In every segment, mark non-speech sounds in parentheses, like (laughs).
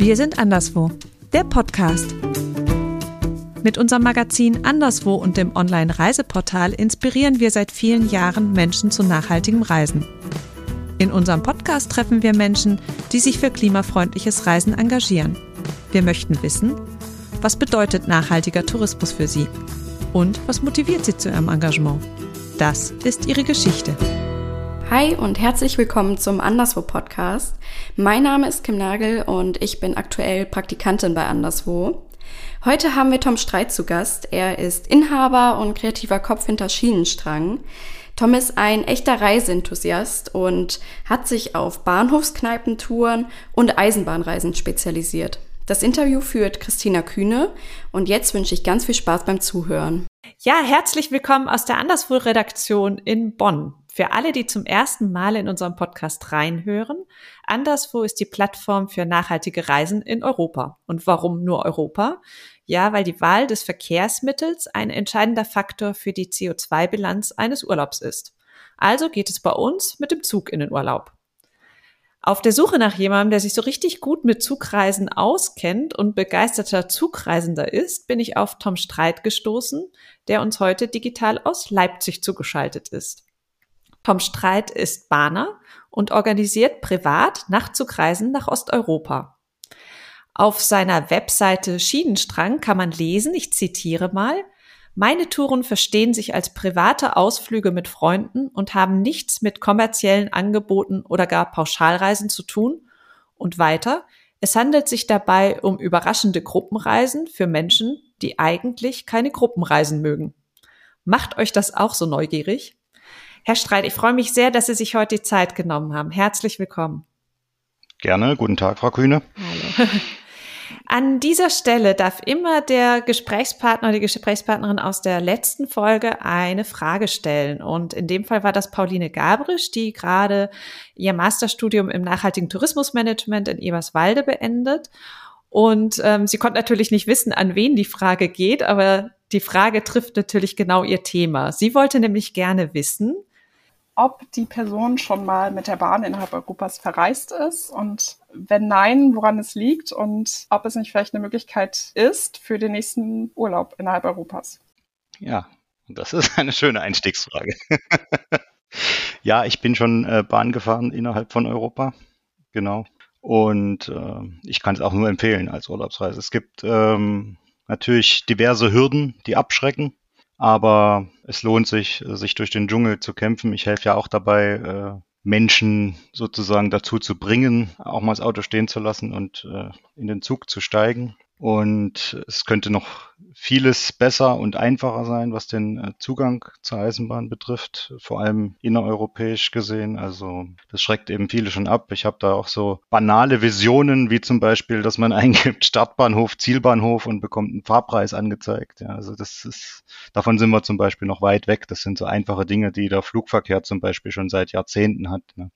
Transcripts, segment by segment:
Wir sind anderswo, der Podcast. Mit unserem Magazin Anderswo und dem Online-Reiseportal inspirieren wir seit vielen Jahren Menschen zu nachhaltigem Reisen. In unserem Podcast treffen wir Menschen, die sich für klimafreundliches Reisen engagieren. Wir möchten wissen, was bedeutet nachhaltiger Tourismus für sie und was motiviert sie zu ihrem Engagement. Das ist ihre Geschichte. Hi und herzlich willkommen zum Anderswo Podcast. Mein Name ist Kim Nagel und ich bin aktuell Praktikantin bei Anderswo. Heute haben wir Tom Streit zu Gast. Er ist Inhaber und kreativer Kopf hinter Schienenstrang. Tom ist ein echter Reiseenthusiast und hat sich auf Bahnhofskneipentouren und Eisenbahnreisen spezialisiert. Das Interview führt Christina Kühne und jetzt wünsche ich ganz viel Spaß beim Zuhören. Ja, herzlich willkommen aus der Anderswo-Redaktion in Bonn. Für alle, die zum ersten Mal in unserem Podcast reinhören, Anderswo ist die Plattform für nachhaltige Reisen in Europa. Und warum nur Europa? Ja, weil die Wahl des Verkehrsmittels ein entscheidender Faktor für die CO2-Bilanz eines Urlaubs ist. Also geht es bei uns mit dem Zug in den Urlaub. Auf der Suche nach jemandem, der sich so richtig gut mit Zugreisen auskennt und begeisterter Zugreisender ist, bin ich auf Tom Streit gestoßen, der uns heute digital aus Leipzig zugeschaltet ist. Tom Streit ist Bahner und organisiert privat Nachtzugreisen nach Osteuropa. Auf seiner Webseite Schienenstrang kann man lesen, ich zitiere mal, meine Touren verstehen sich als private Ausflüge mit Freunden und haben nichts mit kommerziellen Angeboten oder gar Pauschalreisen zu tun. Und weiter, es handelt sich dabei um überraschende Gruppenreisen für Menschen, die eigentlich keine Gruppenreisen mögen. Macht euch das auch so neugierig? Herr Streit, ich freue mich sehr, dass Sie sich heute die Zeit genommen haben. Herzlich willkommen. Gerne. Guten Tag, Frau Kühne. Hallo. (laughs) An dieser Stelle darf immer der Gesprächspartner oder die Gesprächspartnerin aus der letzten Folge eine Frage stellen. Und in dem Fall war das Pauline Gabrisch, die gerade ihr Masterstudium im nachhaltigen Tourismusmanagement in Eberswalde beendet. Und ähm, sie konnte natürlich nicht wissen, an wen die Frage geht, aber die Frage trifft natürlich genau ihr Thema. Sie wollte nämlich gerne wissen, ob die Person schon mal mit der Bahn innerhalb Europas verreist ist und wenn nein, woran es liegt und ob es nicht vielleicht eine Möglichkeit ist für den nächsten Urlaub innerhalb Europas. Ja, das ist eine schöne Einstiegsfrage. (laughs) ja, ich bin schon äh, Bahn gefahren innerhalb von Europa. Genau. Und äh, ich kann es auch nur empfehlen als Urlaubsreise. Es gibt ähm, natürlich diverse Hürden, die abschrecken. Aber es lohnt sich, sich durch den Dschungel zu kämpfen. Ich helfe ja auch dabei, äh, Menschen sozusagen dazu zu bringen, auch mal das Auto stehen zu lassen und äh, in den Zug zu steigen. Und es könnte noch vieles besser und einfacher sein, was den äh, Zugang zur Eisenbahn betrifft, vor allem innereuropäisch gesehen. Also das schreckt eben viele schon ab. Ich habe da auch so banale Visionen, wie zum Beispiel, dass man (laughs) eingibt Startbahnhof, Zielbahnhof und bekommt einen Fahrpreis angezeigt. Ja, also das ist, davon sind wir zum Beispiel noch weit weg. Das sind so einfache Dinge, die der Flugverkehr zum Beispiel schon seit Jahrzehnten hat. Ne?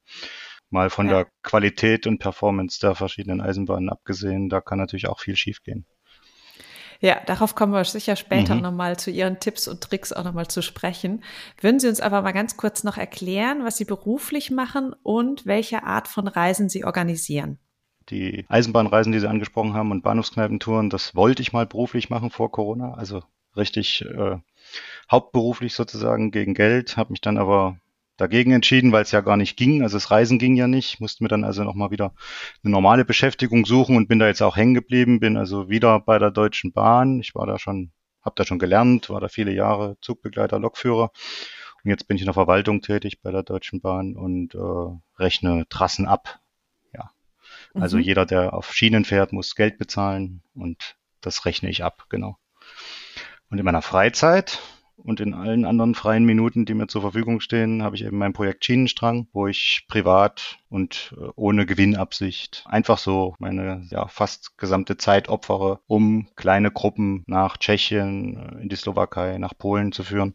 Mal von ja. der Qualität und Performance der verschiedenen Eisenbahnen abgesehen, da kann natürlich auch viel schiefgehen. Ja, darauf kommen wir sicher später mhm. nochmal zu Ihren Tipps und Tricks auch nochmal zu sprechen. Würden Sie uns aber mal ganz kurz noch erklären, was Sie beruflich machen und welche Art von Reisen Sie organisieren? Die Eisenbahnreisen, die Sie angesprochen haben und Bahnhofskneipentouren, das wollte ich mal beruflich machen vor Corona, also richtig äh, hauptberuflich sozusagen gegen Geld, habe mich dann aber dagegen entschieden, weil es ja gar nicht ging. Also das Reisen ging ja nicht. Musste mir dann also nochmal wieder eine normale Beschäftigung suchen und bin da jetzt auch hängen geblieben. Bin also wieder bei der Deutschen Bahn. Ich war da schon, habe da schon gelernt, war da viele Jahre Zugbegleiter, Lokführer. Und jetzt bin ich in der Verwaltung tätig bei der Deutschen Bahn und äh, rechne Trassen ab. Ja. Also mhm. jeder, der auf Schienen fährt, muss Geld bezahlen und das rechne ich ab, genau. Und in meiner Freizeit und in allen anderen freien Minuten, die mir zur Verfügung stehen, habe ich eben mein Projekt Schienenstrang, wo ich privat und äh, ohne Gewinnabsicht einfach so meine ja, fast gesamte Zeit opfere, um kleine Gruppen nach Tschechien, äh, in die Slowakei, nach Polen zu führen,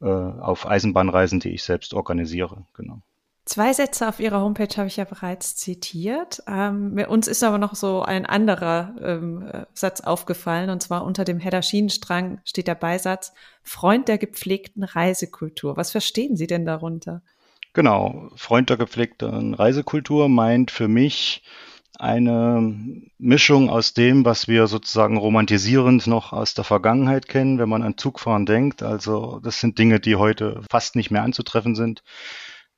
äh, auf Eisenbahnreisen, die ich selbst organisiere. Genau. Zwei Sätze auf Ihrer Homepage habe ich ja bereits zitiert. Ähm, uns ist aber noch so ein anderer ähm, Satz aufgefallen, und zwar unter dem Header Schienenstrang steht der Beisatz Freund der gepflegten Reisekultur. Was verstehen Sie denn darunter? Genau, Freund der gepflegten Reisekultur meint für mich eine Mischung aus dem, was wir sozusagen romantisierend noch aus der Vergangenheit kennen, wenn man an Zugfahren denkt. Also das sind Dinge, die heute fast nicht mehr anzutreffen sind.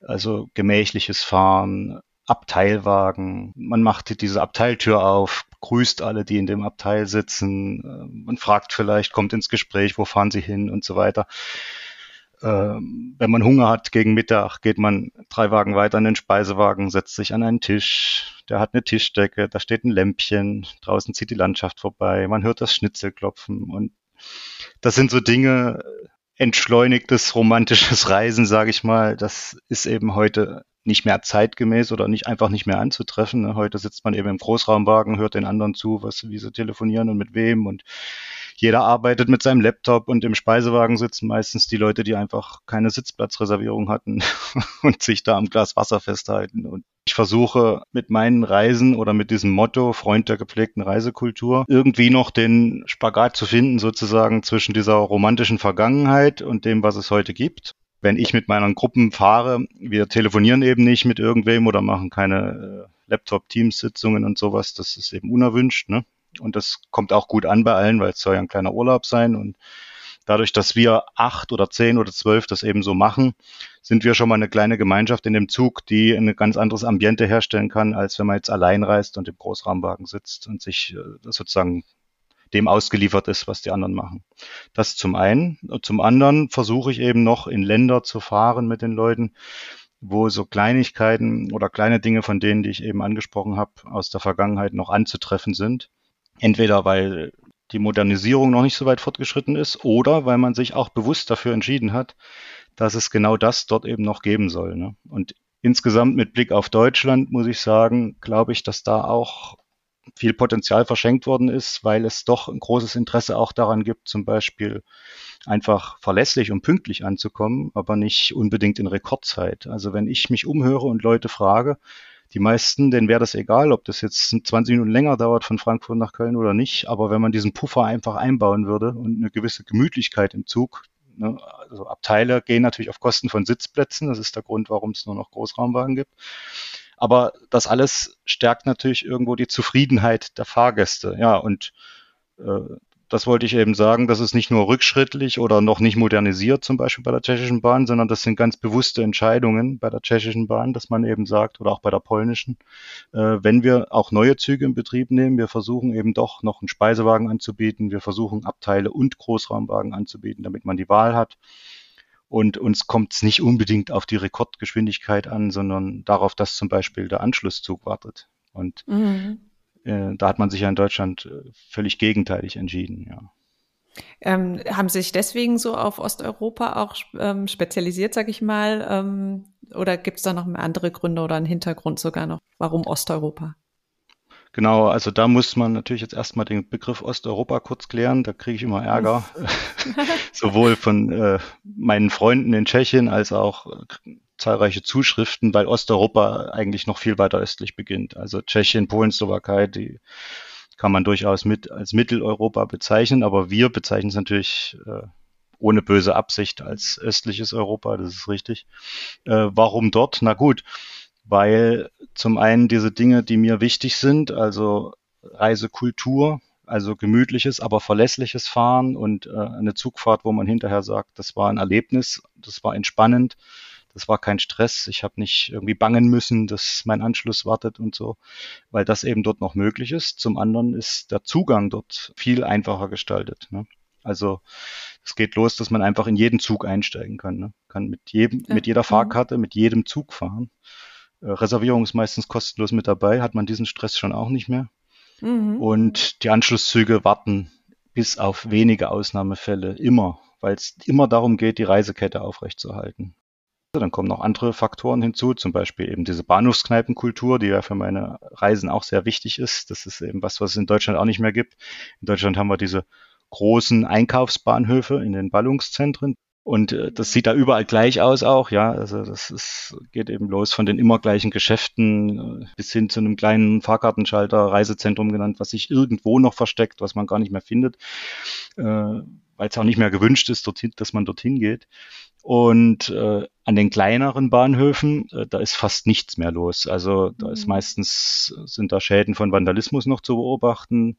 Also gemächliches Fahren, Abteilwagen. Man macht diese Abteiltür auf, grüßt alle, die in dem Abteil sitzen. Äh, man fragt vielleicht, kommt ins Gespräch, wo fahren Sie hin und so weiter. Ähm, wenn man Hunger hat gegen Mittag, geht man drei Wagen weiter in den Speisewagen, setzt sich an einen Tisch. Der hat eine Tischdecke, da steht ein Lämpchen, draußen zieht die Landschaft vorbei, man hört das Schnitzel klopfen und das sind so Dinge, entschleunigtes romantisches (laughs) Reisen, sage ich mal, das ist eben heute nicht mehr zeitgemäß oder nicht einfach nicht mehr anzutreffen. Ne? Heute sitzt man eben im Großraumwagen, hört den anderen zu, was, wie sie telefonieren und mit wem und jeder arbeitet mit seinem Laptop und im Speisewagen sitzen meistens die Leute, die einfach keine Sitzplatzreservierung hatten (laughs) und sich da am Glas Wasser festhalten. Und ich versuche mit meinen Reisen oder mit diesem Motto Freund der gepflegten Reisekultur irgendwie noch den Spagat zu finden sozusagen zwischen dieser romantischen Vergangenheit und dem, was es heute gibt wenn ich mit meinen Gruppen fahre, wir telefonieren eben nicht mit irgendwem oder machen keine äh, Laptop-Teams-Sitzungen und sowas. Das ist eben unerwünscht. Ne? Und das kommt auch gut an bei allen, weil es soll ja ein kleiner Urlaub sein. Und dadurch, dass wir acht oder zehn oder zwölf das eben so machen, sind wir schon mal eine kleine Gemeinschaft in dem Zug, die ein ganz anderes Ambiente herstellen kann, als wenn man jetzt allein reist und im Großrahmenwagen sitzt und sich äh, sozusagen dem ausgeliefert ist, was die anderen machen. Das zum einen. Zum anderen versuche ich eben noch in Länder zu fahren mit den Leuten, wo so Kleinigkeiten oder kleine Dinge von denen, die ich eben angesprochen habe, aus der Vergangenheit noch anzutreffen sind. Entweder weil die Modernisierung noch nicht so weit fortgeschritten ist oder weil man sich auch bewusst dafür entschieden hat, dass es genau das dort eben noch geben soll. Ne? Und insgesamt mit Blick auf Deutschland muss ich sagen, glaube ich, dass da auch viel Potenzial verschenkt worden ist, weil es doch ein großes Interesse auch daran gibt, zum Beispiel einfach verlässlich und pünktlich anzukommen, aber nicht unbedingt in Rekordzeit. Also wenn ich mich umhöre und Leute frage, die meisten, denen wäre das egal, ob das jetzt 20 Minuten länger dauert von Frankfurt nach Köln oder nicht. Aber wenn man diesen Puffer einfach einbauen würde und eine gewisse Gemütlichkeit im Zug, ne, also Abteile gehen natürlich auf Kosten von Sitzplätzen. Das ist der Grund, warum es nur noch Großraumwagen gibt. Aber das alles stärkt natürlich irgendwo die Zufriedenheit der Fahrgäste. Ja, und äh, das wollte ich eben sagen, das ist nicht nur rückschrittlich oder noch nicht modernisiert, zum Beispiel bei der tschechischen Bahn, sondern das sind ganz bewusste Entscheidungen bei der tschechischen Bahn, dass man eben sagt, oder auch bei der polnischen, äh, wenn wir auch neue Züge in Betrieb nehmen, wir versuchen eben doch noch einen Speisewagen anzubieten, wir versuchen Abteile und Großraumwagen anzubieten, damit man die Wahl hat. Und uns kommt es nicht unbedingt auf die Rekordgeschwindigkeit an, sondern darauf, dass zum Beispiel der Anschlusszug wartet. Und mhm. Äh, da hat man sich ja in Deutschland äh, völlig gegenteilig entschieden, ja. Ähm, haben Sie sich deswegen so auf Osteuropa auch ähm, spezialisiert, sag ich mal? Ähm, oder gibt es da noch andere Gründe oder einen Hintergrund sogar noch? Warum Osteuropa? Genau, also da muss man natürlich jetzt erstmal den Begriff Osteuropa kurz klären. Da kriege ich immer Ärger, (laughs) sowohl von äh, meinen Freunden in Tschechien als auch äh, zahlreiche Zuschriften, weil Osteuropa eigentlich noch viel weiter östlich beginnt. Also Tschechien, Polen, Slowakei, die kann man durchaus mit als Mitteleuropa bezeichnen, aber wir bezeichnen es natürlich äh, ohne böse Absicht als östliches Europa, das ist richtig. Äh, warum dort? Na gut, weil zum einen diese Dinge, die mir wichtig sind, also Reisekultur, also gemütliches, aber verlässliches Fahren und äh, eine Zugfahrt, wo man hinterher sagt, das war ein Erlebnis, das war entspannend, das war kein Stress, ich habe nicht irgendwie bangen müssen, dass mein Anschluss wartet und so, weil das eben dort noch möglich ist. Zum anderen ist der Zugang dort viel einfacher gestaltet. Ne? Also es geht los, dass man einfach in jeden Zug einsteigen kann. Ne? Kann mit jedem, ja. mit jeder mhm. Fahrkarte, mit jedem Zug fahren. Äh, Reservierung ist meistens kostenlos mit dabei, hat man diesen Stress schon auch nicht mehr. Mhm. Und die Anschlusszüge warten bis auf wenige Ausnahmefälle immer, weil es immer darum geht, die Reisekette aufrechtzuerhalten. Dann kommen noch andere Faktoren hinzu, zum Beispiel eben diese Bahnhofskneipenkultur, die ja für meine Reisen auch sehr wichtig ist. Das ist eben was, was es in Deutschland auch nicht mehr gibt. In Deutschland haben wir diese großen Einkaufsbahnhöfe in den Ballungszentren. Und äh, das sieht da überall gleich aus auch, ja. Also das ist, geht eben los von den immer gleichen Geschäften äh, bis hin zu einem kleinen Fahrkartenschalter, Reisezentrum genannt, was sich irgendwo noch versteckt, was man gar nicht mehr findet, äh, weil es auch nicht mehr gewünscht ist, dorthin, dass man dorthin geht. Und äh, an den kleineren Bahnhöfen, äh, da ist fast nichts mehr los. Also da ist mhm. meistens, sind da Schäden von Vandalismus noch zu beobachten.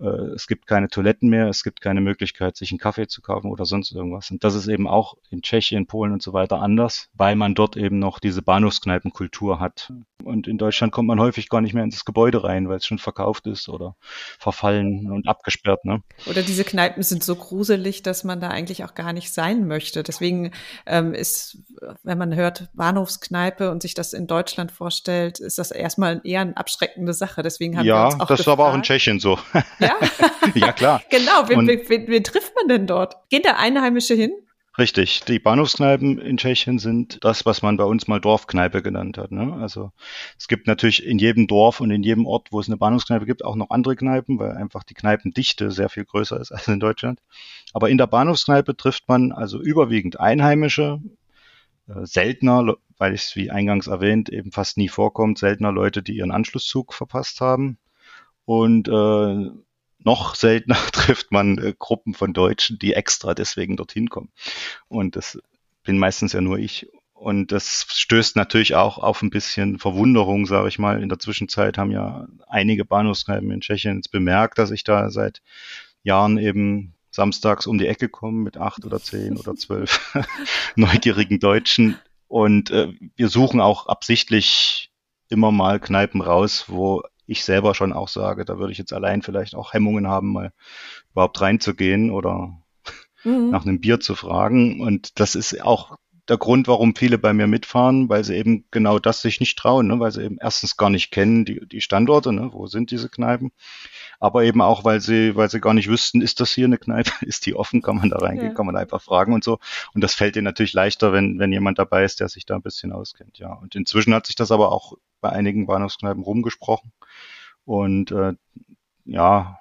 Äh, es gibt keine Toiletten mehr, es gibt keine Möglichkeit, sich einen Kaffee zu kaufen oder sonst irgendwas. Und das ist eben auch in Tschechien, Polen und so weiter anders, weil man dort eben noch diese Bahnhofskneipenkultur hat. Und in Deutschland kommt man häufig gar nicht mehr ins Gebäude rein, weil es schon verkauft ist oder verfallen und abgesperrt. Ne? Oder diese Kneipen sind so gruselig, dass man da eigentlich auch gar nicht sein möchte. Deswegen ähm, ist, wenn man hört Bahnhofskneipe und sich das in Deutschland vorstellt, ist das erstmal eher eine abschreckende Sache. Deswegen haben ja, wir uns auch das ist aber auch in Tschechien so. Ja, (laughs) (laughs) ja klar. genau. Wen, wen, wen trifft man denn dort? Gehen da Einheimische hin? Richtig. Die Bahnhofskneipen in Tschechien sind das, was man bei uns mal Dorfkneipe genannt hat. Ne? Also es gibt natürlich in jedem Dorf und in jedem Ort, wo es eine Bahnhofskneipe gibt, auch noch andere Kneipen, weil einfach die Kneipendichte sehr viel größer ist (laughs) als in Deutschland. Aber in der Bahnhofskneipe trifft man also überwiegend Einheimische, äh, seltener, weil es wie eingangs erwähnt eben fast nie vorkommt, seltener Leute, die ihren Anschlusszug verpasst haben. Und äh, noch seltener (laughs) trifft man äh, Gruppen von Deutschen, die extra deswegen dorthin kommen. Und das bin meistens ja nur ich. Und das stößt natürlich auch auf ein bisschen Verwunderung, sage ich mal. In der Zwischenzeit haben ja einige Bahnhofskneipen in Tschechien jetzt bemerkt, dass ich da seit Jahren eben samstags um die Ecke komme mit acht oder zehn oder zwölf (laughs) neugierigen Deutschen. Und äh, wir suchen auch absichtlich immer mal Kneipen raus, wo ich selber schon auch sage, da würde ich jetzt allein vielleicht auch Hemmungen haben, mal überhaupt reinzugehen oder mhm. nach einem Bier zu fragen. Und das ist auch der Grund, warum viele bei mir mitfahren, weil sie eben genau das sich nicht trauen, ne? weil sie eben erstens gar nicht kennen die, die Standorte, ne? wo sind diese Kneipen, aber eben auch, weil sie, weil sie gar nicht wüssten, ist das hier eine Kneipe, (laughs) ist die offen, kann man da reingehen, ja. kann man einfach fragen und so. Und das fällt ihnen natürlich leichter, wenn, wenn jemand dabei ist, der sich da ein bisschen auskennt, ja. Und inzwischen hat sich das aber auch bei einigen Bahnhofskneipen rumgesprochen. Und äh, ja,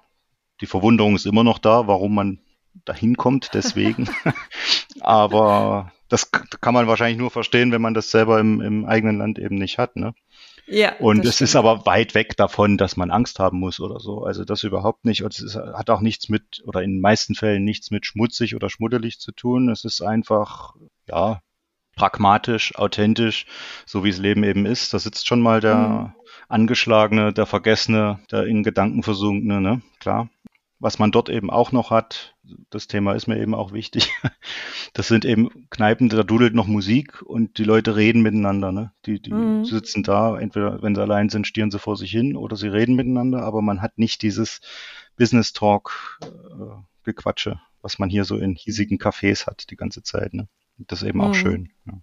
die Verwunderung ist immer noch da, warum man dahin kommt, deswegen. (laughs) aber das kann man wahrscheinlich nur verstehen, wenn man das selber im, im eigenen Land eben nicht hat. Ne? Ja, und es ist aber weit weg davon, dass man Angst haben muss oder so. Also das überhaupt nicht. Und es ist, hat auch nichts mit, oder in den meisten Fällen nichts mit schmutzig oder schmuddelig zu tun. Es ist einfach, ja, pragmatisch, authentisch, so wie es Leben eben ist. Da sitzt schon mal der mhm. Angeschlagene, der Vergessene, der in Gedanken versunkene, ne? Klar was man dort eben auch noch hat, das Thema ist mir eben auch wichtig, (laughs) das sind eben Kneipen, da dudelt noch Musik und die Leute reden miteinander. Ne? Die, die mhm. sitzen da, entweder wenn sie allein sind, stieren sie vor sich hin oder sie reden miteinander, aber man hat nicht dieses Business Talk äh, Gequatsche, was man hier so in hiesigen Cafés hat die ganze Zeit. Ne? Das ist eben mhm. auch schön. Ja.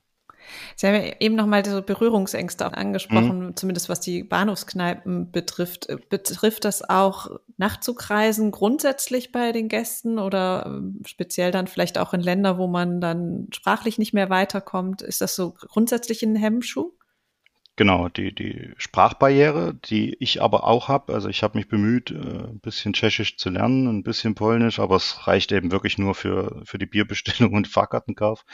Sie haben ja eben nochmal so Berührungsängste auch angesprochen, mhm. zumindest was die Bahnhofskneipen betrifft. Betrifft das auch Nachtzugreisen grundsätzlich bei den Gästen oder ähm, speziell dann vielleicht auch in Länder, wo man dann sprachlich nicht mehr weiterkommt? Ist das so grundsätzlich ein Hemmschuh? Genau, die, die Sprachbarriere, die ich aber auch habe. Also ich habe mich bemüht, äh, ein bisschen Tschechisch zu lernen, ein bisschen Polnisch, aber es reicht eben wirklich nur für, für die Bierbestellung (laughs) und Fahrkartenkauf.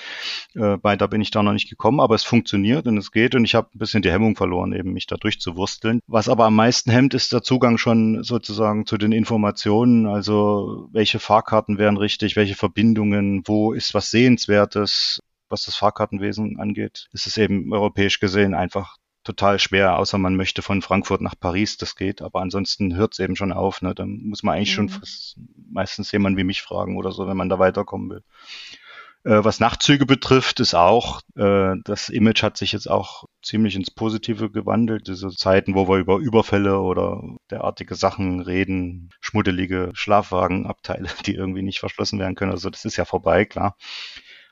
Äh, da bin ich da noch nicht gekommen, aber es funktioniert und es geht und ich habe ein bisschen die Hemmung verloren, eben mich da durchzuwursteln. Was aber am meisten hemmt, ist der Zugang schon sozusagen zu den Informationen. Also welche Fahrkarten wären richtig, welche Verbindungen, wo ist was Sehenswertes, was das Fahrkartenwesen angeht, ist es eben europäisch gesehen einfach total schwer, außer man möchte von Frankfurt nach Paris, das geht, aber ansonsten hört es eben schon auf. Ne? Dann muss man eigentlich mhm. schon meistens jemanden wie mich fragen oder so, wenn man da weiterkommen will. Äh, was Nachtzüge betrifft, ist auch, äh, das Image hat sich jetzt auch ziemlich ins Positive gewandelt. Diese Zeiten, wo wir über Überfälle oder derartige Sachen reden, schmuddelige Schlafwagenabteile, (laughs) die irgendwie nicht verschlossen werden können. Also das ist ja vorbei, klar.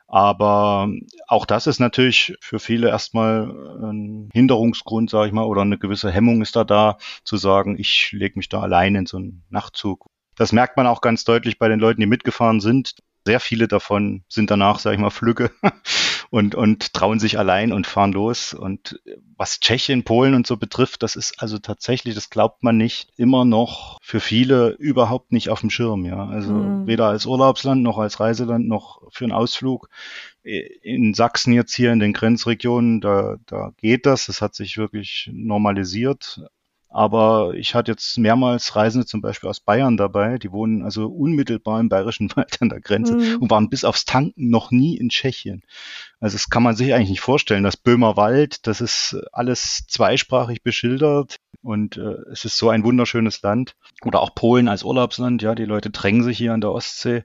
Aber auch das ist natürlich für viele erstmal ein Hinderungsgrund, sage ich mal, oder eine gewisse Hemmung ist da da, zu sagen, ich lege mich da allein in so einen Nachtzug. Das merkt man auch ganz deutlich bei den Leuten, die mitgefahren sind. Sehr viele davon sind danach, sage ich mal, flügge (laughs) und, und trauen sich allein und fahren los. Und was Tschechien, Polen und so betrifft, das ist also tatsächlich, das glaubt man nicht, immer noch für viele überhaupt nicht auf dem Schirm. Ja, also mhm. weder als Urlaubsland noch als Reiseland noch für einen Ausflug. In Sachsen jetzt hier in den Grenzregionen, da, da geht das. Das hat sich wirklich normalisiert. Aber ich hatte jetzt mehrmals Reisende zum Beispiel aus Bayern dabei, die wohnen also unmittelbar im Bayerischen (laughs) Wald an der Grenze mhm. und waren bis aufs Tanken noch nie in Tschechien. Also das kann man sich eigentlich nicht vorstellen. Das Böhmerwald, das ist alles zweisprachig beschildert und äh, es ist so ein wunderschönes Land. Oder auch Polen als Urlaubsland, ja, die Leute drängen sich hier an der Ostsee.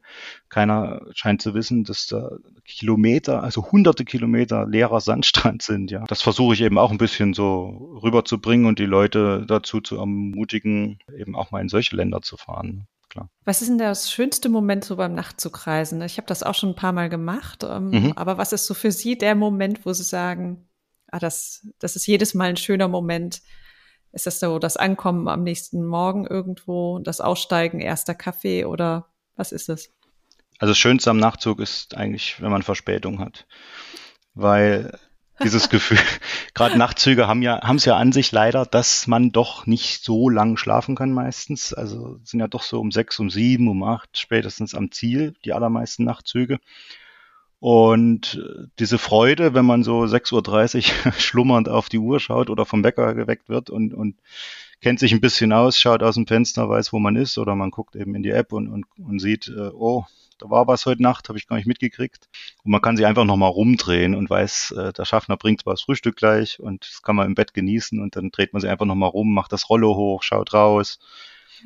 Keiner scheint zu wissen, dass da Kilometer, also hunderte Kilometer leerer Sandstrand sind, ja. Das versuche ich eben auch ein bisschen so rüberzubringen und die Leute dazu zu ermutigen, eben auch mal in solche Länder zu fahren klar. Was ist denn das schönste Moment so beim Nachtzugreisen? Ich habe das auch schon ein paar Mal gemacht, ähm, mhm. aber was ist so für Sie der Moment, wo Sie sagen, ah, das, das ist jedes Mal ein schöner Moment? Ist das so das Ankommen am nächsten Morgen irgendwo, das Aussteigen, erster Kaffee oder was ist es? Also das Schönste am Nachtzug ist eigentlich, wenn man Verspätung hat. Weil dieses (laughs) Gefühl. Gerade Nachtzüge haben ja, haben es ja an sich leider, dass man doch nicht so lang schlafen kann meistens. Also sind ja doch so um sechs, um sieben, um acht spätestens am Ziel, die allermeisten Nachtzüge. Und diese Freude, wenn man so 6.30 Uhr (laughs) schlummernd auf die Uhr schaut oder vom Wecker geweckt wird und, und kennt sich ein bisschen aus, schaut aus dem Fenster, weiß, wo man ist, oder man guckt eben in die App und, und, und sieht, äh, oh, da war was heute Nacht, habe ich gar nicht mitgekriegt. Und man kann sich einfach nochmal rumdrehen und weiß, äh, der Schaffner bringt zwar das Frühstück gleich und das kann man im Bett genießen und dann dreht man sich einfach nochmal rum, macht das Rollo hoch, schaut raus.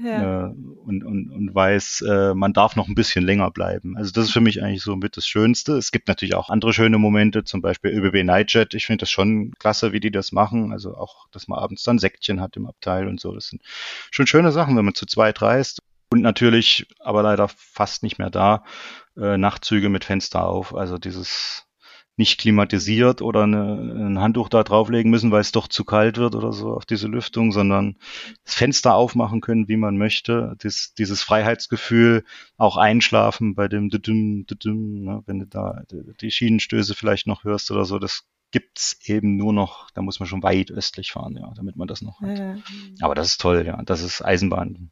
Ja. Äh, und, und, und weiß, äh, man darf noch ein bisschen länger bleiben. Also das ist für mich eigentlich so mit das Schönste. Es gibt natürlich auch andere schöne Momente, zum Beispiel ÖBB Nightjet. Ich finde das schon klasse, wie die das machen. Also auch, dass man abends dann Säckchen hat im Abteil und so. Das sind schon schöne Sachen, wenn man zu zweit reist. Und natürlich, aber leider fast nicht mehr da, äh, Nachtzüge mit Fenster auf. Also dieses nicht klimatisiert oder eine, ein Handtuch da drauflegen müssen, weil es doch zu kalt wird oder so auf diese Lüftung, sondern das Fenster aufmachen können, wie man möchte. Dies, dieses Freiheitsgefühl, auch einschlafen bei dem Düdüm, Düdüm, ne, wenn du da die Schienenstöße vielleicht noch hörst oder so, das gibt's eben nur noch, da muss man schon weit östlich fahren, ja, damit man das noch hat. Ja. Aber das ist toll, ja, das ist Eisenbahn.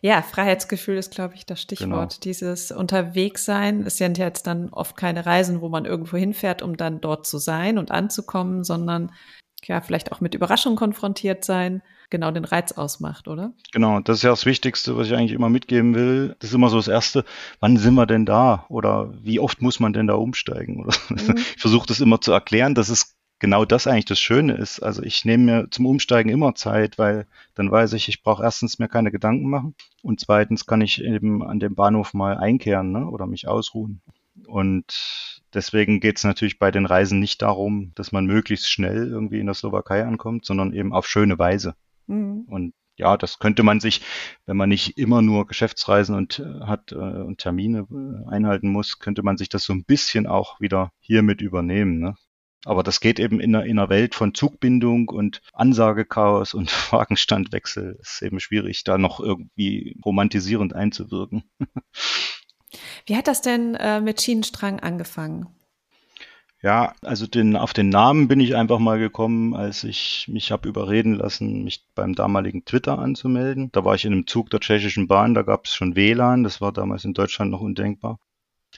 Ja, Freiheitsgefühl ist, glaube ich, das Stichwort. Genau. Dieses Unterwegssein ist ja jetzt dann oft keine Reisen, wo man irgendwo hinfährt, um dann dort zu sein und anzukommen, sondern ja, vielleicht auch mit Überraschungen konfrontiert sein, genau den Reiz ausmacht, oder? Genau, das ist ja das Wichtigste, was ich eigentlich immer mitgeben will. Das ist immer so das Erste, wann sind wir denn da? Oder wie oft muss man denn da umsteigen? (laughs) Mhm. Ich versuche das immer zu erklären, dass es genau das eigentlich das Schöne ist. Also ich nehme mir zum Umsteigen immer Zeit, weil dann weiß ich, ich brauche erstens mir keine Gedanken machen und zweitens kann ich eben an dem Bahnhof mal einkehren ne, oder mich ausruhen. Und deswegen geht es natürlich bei den Reisen nicht darum, dass man möglichst schnell irgendwie in der Slowakei ankommt, sondern eben auf schöne Weise. Mhm. Und ja, das könnte man sich, wenn man nicht immer nur Geschäftsreisen und äh, hat äh, und Termine äh, einhalten muss, könnte man sich das so ein bisschen auch wieder hiermit übernehmen. Ne? Aber das geht eben in einer, in einer Welt von Zugbindung und Ansagechaos und (laughs) Wagenstandwechsel. ist eben schwierig, da noch irgendwie romantisierend einzuwirken. Wie hat das denn äh, mit Schienenstrang angefangen? Ja, also den, auf den Namen bin ich einfach mal gekommen, als ich mich habe überreden lassen, mich beim damaligen Twitter anzumelden. Da war ich in einem Zug der tschechischen Bahn, da gab es schon WLAN, das war damals in Deutschland noch undenkbar.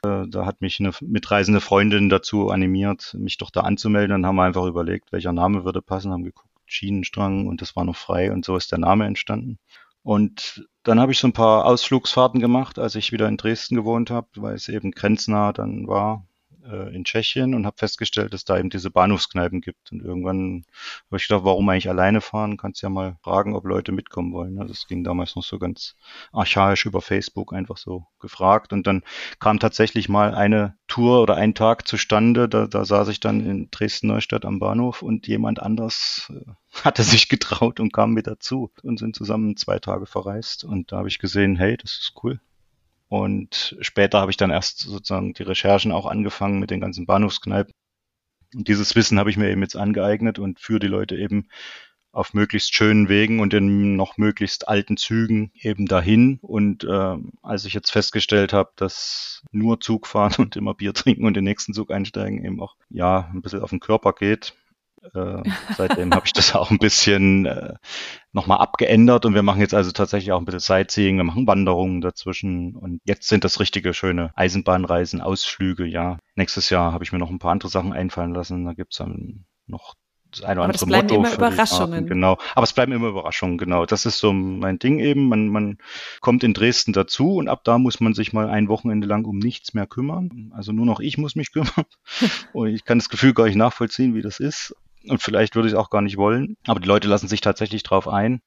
Äh, da hat mich eine mitreisende Freundin dazu animiert, mich doch da anzumelden. Dann haben wir einfach überlegt, welcher Name würde passen, haben geguckt, Schienenstrang und das war noch frei und so ist der Name entstanden. Und dann habe ich so ein paar Ausflugsfahrten gemacht, als ich wieder in Dresden gewohnt habe, weil es eben grenznah dann war äh, in Tschechien und habe festgestellt, dass da eben diese Bahnhofskneipen gibt. Und irgendwann habe ich gedacht, warum eigentlich alleine fahren? Kannst ja mal fragen, ob Leute mitkommen wollen. Ne? Das ging damals noch so ganz archaisch über Facebook einfach so gefragt. Und dann kam tatsächlich mal eine Tour oder ein Tag zustande. Da, da saß ich dann in Dresden-Neustadt am Bahnhof und jemand anders äh, (laughs) hatte sich getraut und kam mit dazu und sind zusammen zwei Tage verreist. Und da habe ich gesehen, hey, das ist cool. Und später habe ich dann erst sozusagen die Recherchen auch angefangen mit den ganzen Bahnhofskneipen. Und dieses Wissen habe ich mir eben jetzt angeeignet und führe die Leute eben auf möglichst schönen Wegen und in noch möglichst alten Zügen eben dahin. Und äh, als ich jetzt festgestellt habe, dass nur Zug fahren (laughs) und immer Bier trinken und den nächsten Zug einsteigen eben auch ja ein bisschen auf den Körper geht, äh, seitdem habe ich das auch ein bisschen äh, nochmal abgeändert und wir machen jetzt also tatsächlich auch ein bisschen Sightseeing, wir machen Wanderungen dazwischen und jetzt sind das richtige schöne Eisenbahnreisen, Ausflüge, ja. Nächstes Jahr habe ich mir noch ein paar andere Sachen einfallen lassen, da gibt's dann noch das eine oder Aber andere es bleiben Motto. immer Überraschungen. Genau. Aber es bleiben immer Überraschungen, genau. Das ist so mein Ding eben. Man, man kommt in Dresden dazu und ab da muss man sich mal ein Wochenende lang um nichts mehr kümmern. Also nur noch ich muss mich kümmern. (laughs) und ich kann das Gefühl gar nicht nachvollziehen, wie das ist. Und vielleicht würde ich es auch gar nicht wollen. Aber die Leute lassen sich tatsächlich drauf ein.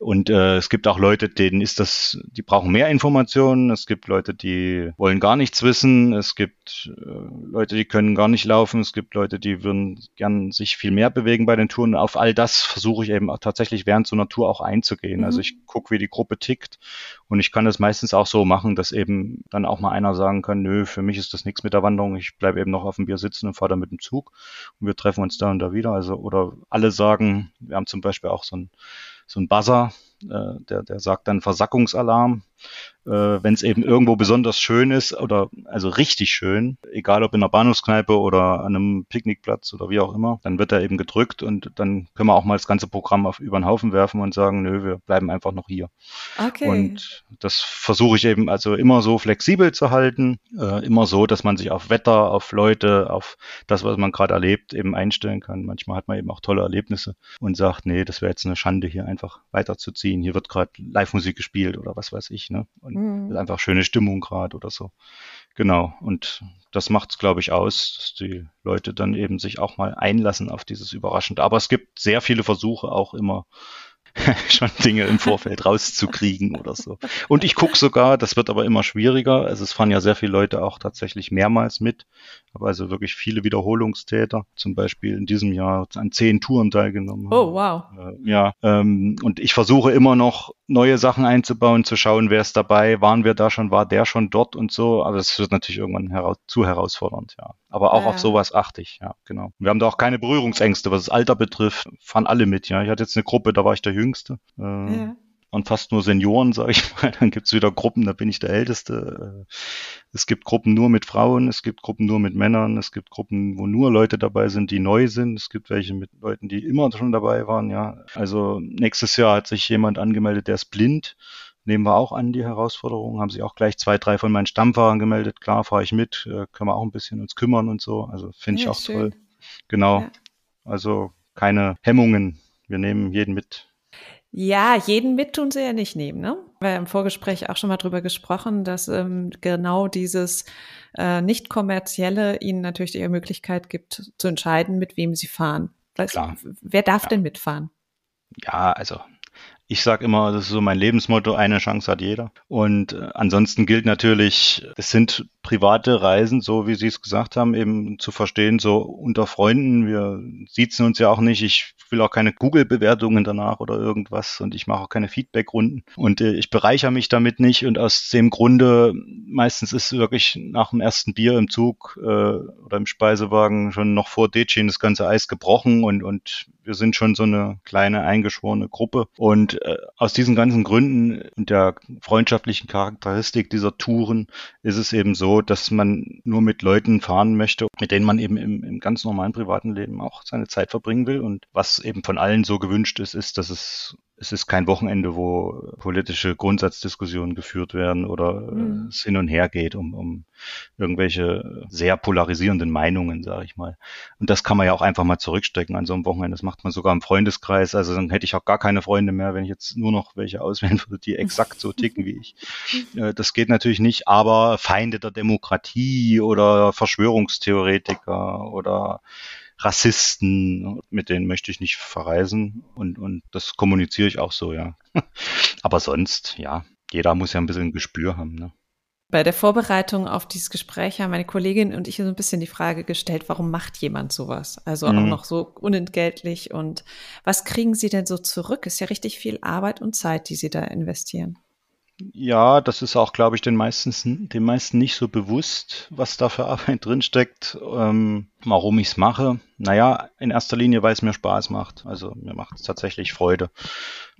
Und äh, es gibt auch Leute, denen ist das, die brauchen mehr Informationen. Es gibt Leute, die wollen gar nichts wissen. Es gibt äh, Leute, die können gar nicht laufen. Es gibt Leute, die würden gern sich viel mehr bewegen bei den Touren. Auf all das versuche ich eben auch tatsächlich während so einer Tour auch einzugehen. Mhm. Also ich gucke, wie die Gruppe tickt. Und ich kann das meistens auch so machen, dass eben dann auch mal einer sagen kann, nö, für mich ist das nichts mit der Wanderung. Ich bleibe eben noch auf dem Bier sitzen und fahre dann mit dem Zug. Und wir treffen uns da und da wieder. Also, oder alle sagen, wir haben zum Beispiel auch so ein so ein Buzzer, äh, der, der sagt dann Versackungsalarm. Äh, Wenn es eben irgendwo besonders schön ist oder also richtig schön, egal ob in einer Bahnhofskneipe oder an einem Picknickplatz oder wie auch immer, dann wird er eben gedrückt und dann können wir auch mal das ganze Programm auf über den Haufen werfen und sagen, nö, wir bleiben einfach noch hier. Okay. Und das versuche ich eben also immer so flexibel zu halten, äh, immer so, dass man sich auf Wetter, auf Leute, auf das, was man gerade erlebt, eben einstellen kann. Manchmal hat man eben auch tolle Erlebnisse und sagt, nee, das wäre jetzt eine Schande, hier einfach weiterzuziehen. Hier wird gerade Live-Musik gespielt oder was weiß ich, ne? Und Mhm. ist einfach schöne Stimmung gerade oder so. Genau. Und das macht es, glaube ich, aus, dass die Leute dann eben sich auch mal einlassen auf dieses Überraschende. Aber es gibt sehr viele Versuche auch immer (laughs) schon Dinge im Vorfeld rauszukriegen oder so. Und ich gucke sogar, das wird aber immer schwieriger. Also es fahren ja sehr viele Leute auch tatsächlich mehrmals mit, aber also wirklich viele Wiederholungstäter. Zum Beispiel in diesem Jahr an zehn Touren teilgenommen. Oh, wow. Äh, Ja, ähm, und ich versuche immer noch neue Sachen einzubauen, zu schauen, wer ist dabei, waren wir da schon, war der schon dort und so. Aber das wird natürlich irgendwann heraus zu herausfordernd, ja. Aber auch Ja. auf sowas achte ich, ja, genau. Wir haben da auch keine Berührungsängste, was das Alter betrifft, fahren alle mit, ja. Ich hatte jetzt eine Gruppe, da war ich der Jüngste. Äh, Ja. und fast nur Senioren, sage ich mal. (laughs) Dann gibt's wieder Gruppen, da bin ich der Älteste. Äh, Es gibt Gruppen nur mit Frauen, es gibt Gruppen nur mit Männern, es gibt Gruppen, wo nur Leute dabei sind, die neu sind. Es gibt welche mit Leuten, die immer schon dabei waren, ja. Also nächstes Jahr hat sich jemand angemeldet, der ist blind. Nehmen wir auch an die Herausforderung, haben sich auch gleich zwei, drei von meinen Stammfahrern gemeldet. Klar, fahre ich mit, äh, können wir auch ein bisschen uns kümmern und so. Also finde ich Ja, auch schön. toll. Genau. Ja. Also keine Hemmungen. Wir nehmen jeden mit. Ja, jeden mit tun sie ja nicht nehmen, ne? Wir haben im Vorgespräch auch schon mal drüber gesprochen, dass ähm, genau dieses äh, nicht kommerzielle ihnen natürlich die Möglichkeit gibt, zu entscheiden, mit wem sie fahren. Weißt, Klar. Wer darf Ja. denn mitfahren? Ja, also ich sage immer, das ist so mein Lebensmotto, eine Chance hat jeder. Und äh, ansonsten gilt natürlich, es sind private Reisen, so wie Sie es gesagt haben, eben zu verstehen, so unter Freunden. Wir siezen uns ja auch nicht. Ich will auch keine Google-Bewertungen danach oder irgendwas und ich mache auch keine Feedback-Runden. Und äh, ich bereichere mich damit nicht. Und aus dem Grunde, meistens ist wirklich nach dem ersten Bier im Zug äh, oder im Speisewagen schon noch vor Decin das ganze Eis gebrochen und, und wir sind schon so eine kleine eingeschworene Gruppe. Und äh, aus diesen ganzen Gründen und der freundschaftlichen Charakteristik dieser Touren ist es eben so, dass man nur mit Leuten fahren möchte, mit denen man eben im, im ganz normalen privaten Leben auch seine Zeit verbringen will. Und was eben von allen so gewünscht ist, ist, dass es es ist kein Wochenende, wo politische Grundsatzdiskussionen geführt werden oder Mhm. äh, es hin und her geht um, um irgendwelche sehr polarisierenden Meinungen, sage ich mal. Und das kann man ja auch einfach mal zurückstecken an so einem Wochenende. Das macht man sogar im Freundeskreis. Also dann hätte ich auch gar keine Freunde mehr, wenn ich jetzt nur noch welche auswählen würde, die exakt so ticken wie ich. (laughs) Äh, Das geht natürlich nicht, aber Feinde der Demokratie oder Verschwörungstheoretiker oder Rassisten, mit denen möchte ich nicht verreisen und, und das kommuniziere ich auch so, ja. (laughs) Aber sonst, ja, jeder muss ja ein bisschen ein Gespür haben, ne? Bei der Vorbereitung auf dieses Gespräch haben meine Kollegin und ich so ein bisschen die Frage gestellt, warum macht jemand sowas? Also auch Mhm. noch so unentgeltlich und was kriegen Sie denn so zurück? Ist ja richtig viel Arbeit und Zeit, die Sie da investieren. Ja, das ist auch, glaube ich, den meisten, den meisten nicht so bewusst, was da für Arbeit drinsteckt, ähm, warum ich es mache. Naja, in erster Linie, weil es mir Spaß macht. Also mir macht es tatsächlich Freude.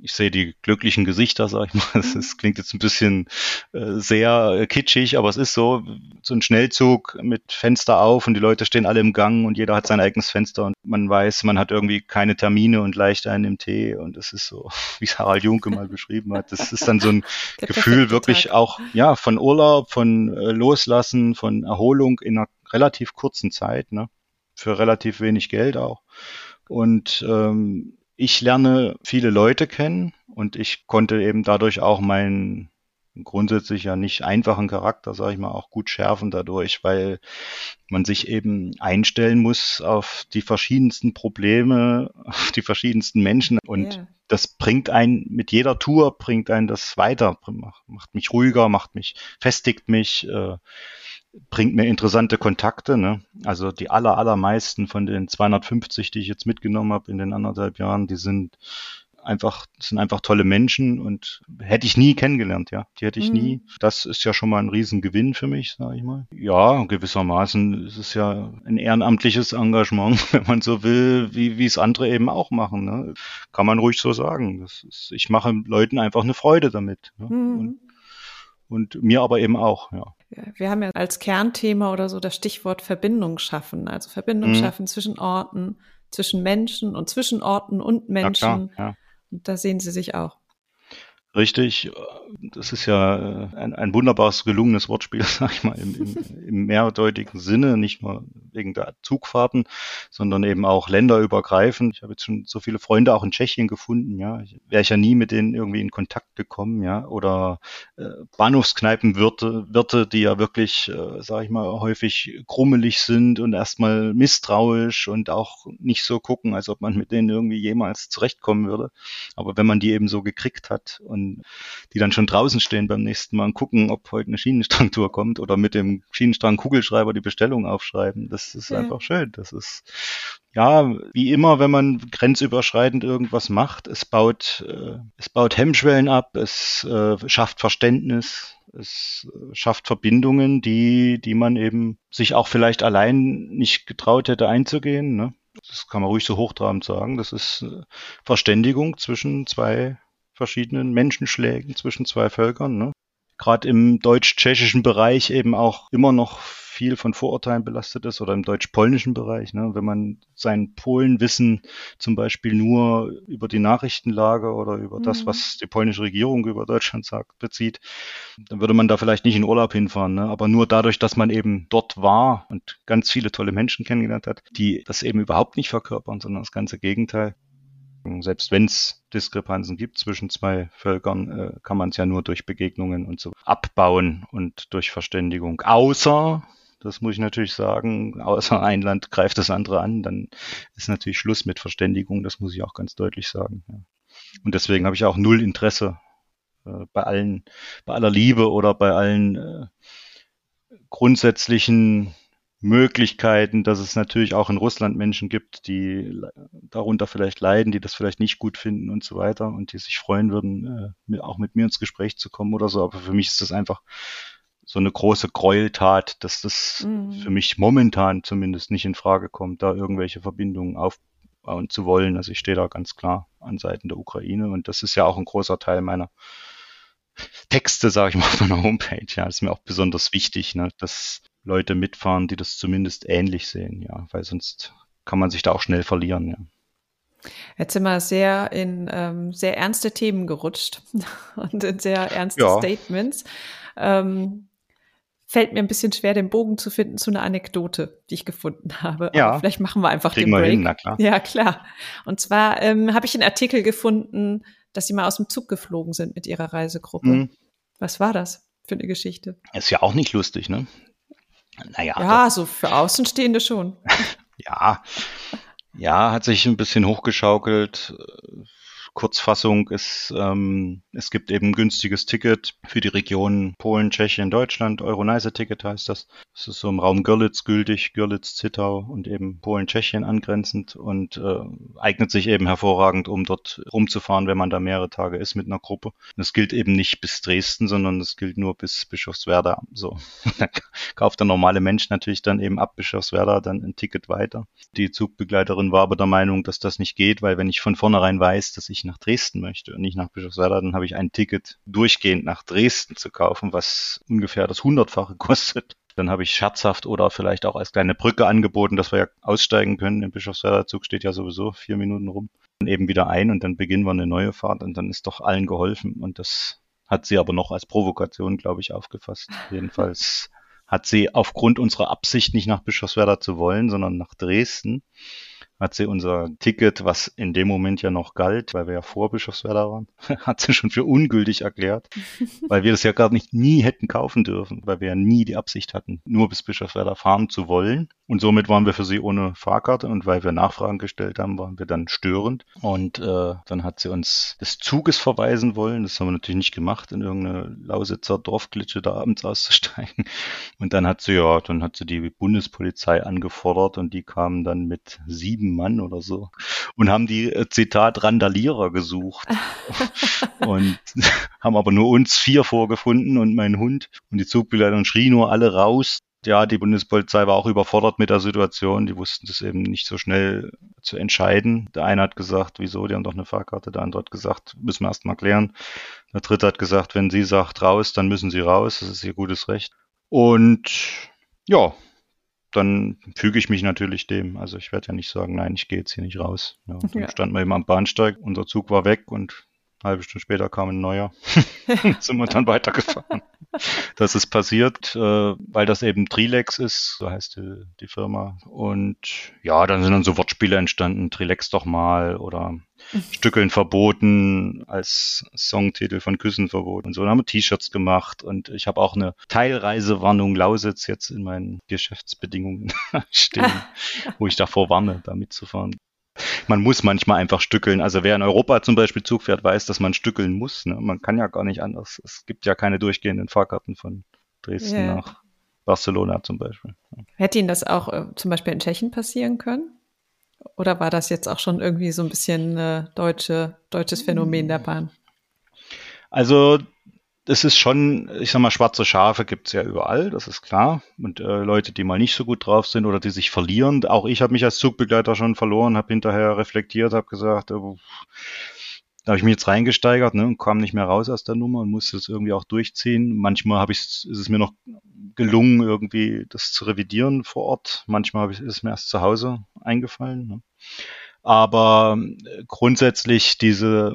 Ich sehe die glücklichen Gesichter, sag ich mal. (laughs) Ist, klingt jetzt ein bisschen äh, sehr äh, kitschig, aber es ist so, so ein Schnellzug mit Fenster auf und die Leute stehen alle im Gang und jeder hat sein eigenes Fenster und man weiß, man hat irgendwie keine Termine und leicht einen im Tee und es ist so, (laughs) wie es Harald Junke mal (laughs) beschrieben hat. Das ist dann so ein Gefühl wirklich Tag. auch, ja, von Urlaub, von äh, Loslassen, von Erholung in einer relativ kurzen Zeit, ne? Für relativ wenig Geld auch. Und ähm, ich lerne viele Leute kennen und ich konnte eben dadurch auch meinen grundsätzlich ja nicht einfachen Charakter, sage ich mal, auch gut schärfen dadurch, weil man sich eben einstellen muss auf die verschiedensten Probleme, auf die verschiedensten Menschen und yeah. das bringt einen mit jeder Tour bringt einen das weiter, macht mich ruhiger, macht mich festigt mich, äh, bringt mir interessante Kontakte. Ne? Also die aller, allermeisten von den 250, die ich jetzt mitgenommen habe in den anderthalb Jahren, die sind einfach, sind einfach tolle Menschen und hätte ich nie kennengelernt, ja. Die hätte ich mhm. nie. Das ist ja schon mal ein Riesengewinn für mich, sage ich mal. Ja, gewissermaßen ist es ja ein ehrenamtliches Engagement, (laughs) wenn man so will, wie, wie es andere eben auch machen. Ne? Kann man ruhig so sagen. Das ist, ich mache Leuten einfach eine Freude damit. Ne? Mhm. Und, und mir aber eben auch, ja. Wir haben ja als Kernthema oder so das Stichwort Verbindung schaffen, also Verbindung mhm. schaffen zwischen Orten, zwischen Menschen und zwischen Orten und Menschen. Ja, klar, ja. Und da sehen Sie sich auch. Richtig, das ist ja äh, ein, ein wunderbares, gelungenes Wortspiel, (laughs) sag ich mal, im, im, im mehrdeutigen Sinne, nicht nur wegen der Zugfahrten, sondern eben auch länderübergreifend. Ich habe jetzt schon so viele Freunde auch in Tschechien gefunden, ja. Wäre ich ja nie mit denen irgendwie in Kontakt gekommen, ja. Oder äh, Bahnhofskneipenwirte, Wirte, die ja wirklich, äh, sag ich mal, häufig krummelig sind und erstmal misstrauisch und auch nicht so gucken, als ob man mit denen irgendwie jemals zurechtkommen würde. Aber wenn man die eben so gekriegt hat und und die dann schon draußen stehen beim nächsten Mal und gucken, ob heute eine Schienenstrangtour kommt oder mit dem Schienenstrang Kugelschreiber die Bestellung aufschreiben. Das ist ja. einfach schön. Das ist ja, wie immer, wenn man grenzüberschreitend irgendwas macht, es baut, äh, es baut Hemmschwellen ab, es äh, schafft Verständnis, es äh, schafft Verbindungen, die, die man eben sich auch vielleicht allein nicht getraut hätte einzugehen. Ne? Das kann man ruhig so hochtrabend sagen. Das ist äh, Verständigung zwischen zwei verschiedenen Menschenschlägen zwischen zwei Völkern. Ne? Gerade im deutsch-tschechischen Bereich eben auch immer noch viel von Vorurteilen belastet ist oder im deutsch-polnischen Bereich. Ne? Wenn man sein Polenwissen zum Beispiel nur über die Nachrichtenlage oder über mhm. das, was die polnische Regierung über Deutschland sagt, bezieht, dann würde man da vielleicht nicht in Urlaub hinfahren. Ne? Aber nur dadurch, dass man eben dort war und ganz viele tolle Menschen kennengelernt hat, die das eben überhaupt nicht verkörpern, sondern das ganze Gegenteil, selbst wenn es Diskrepanzen gibt zwischen zwei Völkern, äh, kann man es ja nur durch Begegnungen und so abbauen und durch Verständigung. Außer, das muss ich natürlich sagen, außer ein Land greift das andere an, dann ist natürlich Schluss mit Verständigung, das muss ich auch ganz deutlich sagen. Ja. Und deswegen habe ich auch null Interesse äh, bei allen, bei aller Liebe oder bei allen äh, grundsätzlichen Möglichkeiten, dass es natürlich auch in Russland Menschen gibt, die darunter vielleicht leiden, die das vielleicht nicht gut finden und so weiter und die sich freuen würden, äh, auch mit mir ins Gespräch zu kommen oder so. Aber für mich ist das einfach so eine große Gräueltat, dass das mhm. für mich momentan zumindest nicht in Frage kommt, da irgendwelche Verbindungen aufbauen zu wollen. Also ich stehe da ganz klar an Seiten der Ukraine und das ist ja auch ein großer Teil meiner Texte, sage ich mal, auf meiner Homepage. Ja, das ist mir auch besonders wichtig, ne, dass Leute mitfahren, die das zumindest ähnlich sehen, ja, weil sonst kann man sich da auch schnell verlieren, ja. Jetzt sind wir sehr in ähm, sehr ernste Themen gerutscht (laughs) und in sehr ernste ja. Statements. Ähm, fällt mir ein bisschen schwer, den Bogen zu finden zu einer Anekdote, die ich gefunden habe. Ja. Aber vielleicht machen wir einfach Kriegen den Break. Wir hin, na klar. Ja, klar. Und zwar ähm, habe ich einen Artikel gefunden, dass Sie mal aus dem Zug geflogen sind mit Ihrer Reisegruppe. Mhm. Was war das für eine Geschichte? Ist ja auch nicht lustig, ne? Naja. Ja, doch. so für Außenstehende schon. (laughs) ja. Ja, hat sich ein bisschen hochgeschaukelt. Kurzfassung ist, ähm, es gibt eben ein günstiges Ticket für die Region Polen, Tschechien, Deutschland. Euronice-Ticket heißt das. Das ist so im Raum Görlitz gültig, Görlitz, Zittau und eben Polen, Tschechien angrenzend und äh, eignet sich eben hervorragend, um dort rumzufahren, wenn man da mehrere Tage ist mit einer Gruppe. Das gilt eben nicht bis Dresden, sondern das gilt nur bis Bischofswerda. So, (laughs) kauft der normale Mensch natürlich dann eben ab Bischofswerda dann ein Ticket weiter. Die Zugbegleiterin war aber der Meinung, dass das nicht geht, weil wenn ich von vornherein weiß, dass ich ich nach Dresden möchte und nicht nach Bischofswerda, dann habe ich ein Ticket durchgehend nach Dresden zu kaufen, was ungefähr das Hundertfache (laughs) kostet. Dann habe ich scherzhaft oder vielleicht auch als kleine Brücke angeboten, dass wir ja aussteigen können. Im Bischofswerder Zug steht ja sowieso vier Minuten rum. Dann eben wieder ein und dann beginnen wir eine neue Fahrt und dann ist doch allen geholfen. Und das hat sie aber noch als Provokation, glaube ich, aufgefasst. (laughs) Jedenfalls hat sie aufgrund unserer Absicht nicht nach Bischofswerda zu wollen, sondern nach Dresden hat sie unser Ticket, was in dem Moment ja noch galt, weil wir ja vor Bischofswerda waren, (laughs) hat sie schon für ungültig erklärt, (laughs) weil wir das ja gar nicht nie hätten kaufen dürfen, weil wir ja nie die Absicht hatten, nur bis Bischofswerda fahren zu wollen. Und somit waren wir für sie ohne Fahrkarte und weil wir Nachfragen gestellt haben, waren wir dann störend. Und äh, dann hat sie uns des Zuges verweisen wollen. Das haben wir natürlich nicht gemacht, in irgendeine Lausitzer Dorfglitsche da abends auszusteigen. Und dann hat sie ja, dann hat sie die Bundespolizei angefordert und die kamen dann mit sieben Mann oder so und haben die äh, Zitat Randalierer gesucht (laughs) und (laughs) haben aber nur uns vier vorgefunden und meinen Hund und die Zugbegleiterin schrie nur alle raus ja, die Bundespolizei war auch überfordert mit der Situation. Die wussten das eben nicht so schnell zu entscheiden. Der eine hat gesagt, wieso, die haben doch eine Fahrkarte. Der andere hat gesagt, müssen wir erst mal klären. Der dritte hat gesagt, wenn sie sagt raus, dann müssen sie raus. Das ist ihr gutes Recht. Und ja, dann füge ich mich natürlich dem. Also ich werde ja nicht sagen, nein, ich gehe jetzt hier nicht raus. Ja, dann ja. standen wir eben am Bahnsteig, unser Zug war weg und halbe Stunde später kam ein neuer. (laughs) (laughs) sind wir dann weitergefahren. Das ist passiert, äh, weil das eben Trilex ist, so heißt die, die, Firma. Und ja, dann sind dann so Wortspiele entstanden, Trilex doch mal oder (laughs) Stückeln verboten als Songtitel von Küssenverbot und so. Dann haben wir T-Shirts gemacht und ich habe auch eine Teilreisewarnung Lausitz jetzt in meinen Geschäftsbedingungen stehen, wo ich davor warne, da mitzufahren man muss manchmal einfach stückeln. Also wer in Europa zum Beispiel Zug fährt, weiß, dass man stückeln muss. Ne? Man kann ja gar nicht anders. Es gibt ja keine durchgehenden Fahrkarten von Dresden yeah. nach Barcelona zum Beispiel. Hätte Ihnen das auch äh, zum Beispiel in Tschechien passieren können? Oder war das jetzt auch schon irgendwie so ein bisschen äh, deutsche, deutsches Phänomen der Bahn? Also es ist schon, ich sag mal, schwarze Schafe gibt's ja überall, das ist klar. Und äh, Leute, die mal nicht so gut drauf sind oder die sich verlieren. Auch ich habe mich als Zugbegleiter schon verloren, habe hinterher reflektiert, habe gesagt, äh, da habe ich mich jetzt reingesteigert ne, und kam nicht mehr raus aus der Nummer und musste es irgendwie auch durchziehen. Manchmal habe ich ist es mir noch gelungen, irgendwie das zu revidieren vor Ort. Manchmal ich, ist es mir erst zu Hause eingefallen. Ne. Aber äh, grundsätzlich diese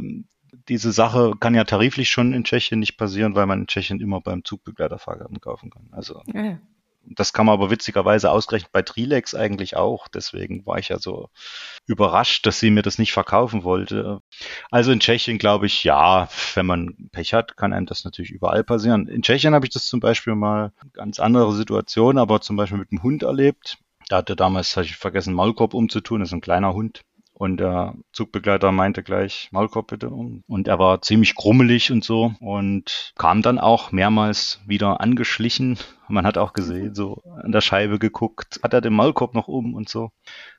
diese Sache kann ja tariflich schon in Tschechien nicht passieren, weil man in Tschechien immer beim Zugbegleiter Fahrkarten kaufen kann. Also ja. das kann man aber witzigerweise ausgerechnet bei Trilex eigentlich auch. Deswegen war ich ja so überrascht, dass sie mir das nicht verkaufen wollte. Also in Tschechien glaube ich, ja, wenn man Pech hat, kann einem das natürlich überall passieren. In Tschechien habe ich das zum Beispiel mal ganz andere Situation, aber zum Beispiel mit dem Hund erlebt. Da hatte damals, habe ich vergessen, Maulkorb umzutun, das ist ein kleiner Hund. Und der Zugbegleiter meinte gleich, Maulkorb bitte um. Und er war ziemlich grummelig und so und kam dann auch mehrmals wieder angeschlichen. Man hat auch gesehen, so an der Scheibe geguckt, hat er den Maulkorb noch um und so.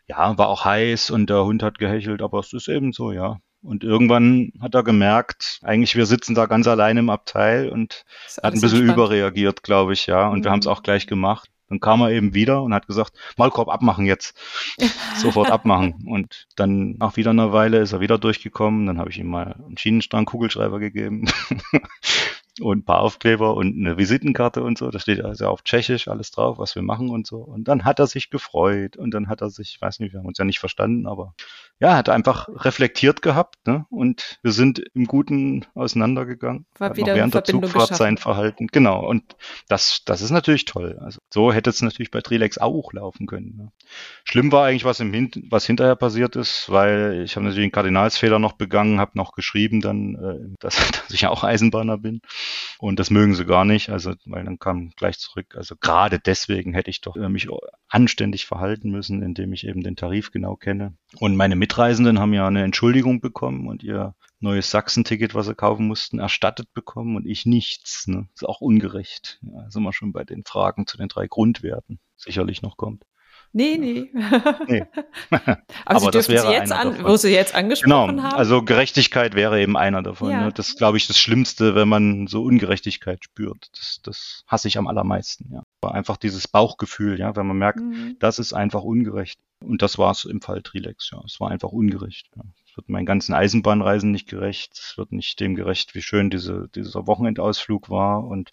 Ja, war auch heiß und der Hund hat gehechelt, aber es ist eben so, ja. Und irgendwann hat er gemerkt, eigentlich wir sitzen da ganz allein im Abteil und hat ein bisschen entspannt. überreagiert, glaube ich, ja. Und mhm. wir haben es auch gleich gemacht. Dann kam er eben wieder und hat gesagt, Maulkorb abmachen jetzt. (laughs) Sofort abmachen. Und dann nach wieder einer Weile ist er wieder durchgekommen. Dann habe ich ihm mal einen Schienenstrang-Kugelschreiber gegeben. (laughs) und ein paar Aufkleber und eine Visitenkarte und so. Da steht also auf Tschechisch alles drauf, was wir machen und so. Und dann hat er sich gefreut und dann hat er sich, ich weiß nicht, wir haben uns ja nicht verstanden, aber ja, hat einfach reflektiert gehabt, ne? Und wir sind im Guten auseinandergegangen. War wieder während der Zugfahrt geschaffen. sein Verhalten. Genau. Und das, das ist natürlich toll. Also so hätte es natürlich bei Trilex auch laufen können. Ne? Schlimm war eigentlich, was im Hin was hinterher passiert ist, weil ich habe natürlich einen Kardinalsfehler noch begangen, habe noch geschrieben dann, äh, (laughs) dass, dass ich ja auch Eisenbahner bin. Und das mögen sie gar nicht. Also, weil dann kam gleich zurück. Also gerade deswegen hätte ich doch äh, mich anständig verhalten müssen, indem ich eben den Tarif genau kenne. Und meine Mitreisenden haben ja eine Entschuldigung bekommen und ihr neues Sachsen-Ticket, was sie kaufen mussten, erstattet bekommen und ich nichts. Ne? Ist auch ungerecht. Ja, sind wir schon bei den Fragen zu den drei Grundwerten sicherlich noch kommt. Nee, nee. (laughs) nee. Aber, Aber Sie dürfen Sie jetzt an, wo Sie jetzt angesprochen genau. haben. Also Gerechtigkeit wäre eben einer davon. Ja. Ne? Das ist, glaube ich, das Schlimmste, wenn man so Ungerechtigkeit spürt. Das, das hasse ich am allermeisten, ja. Einfach dieses Bauchgefühl, ja, wenn man merkt, mhm. das ist einfach ungerecht. Und das war es im Fall Trilex, ja. Es war einfach ungerecht. Ja. Es wird meinen ganzen Eisenbahnreisen nicht gerecht. Es wird nicht dem gerecht, wie schön diese, dieser Wochenendausflug war. Und,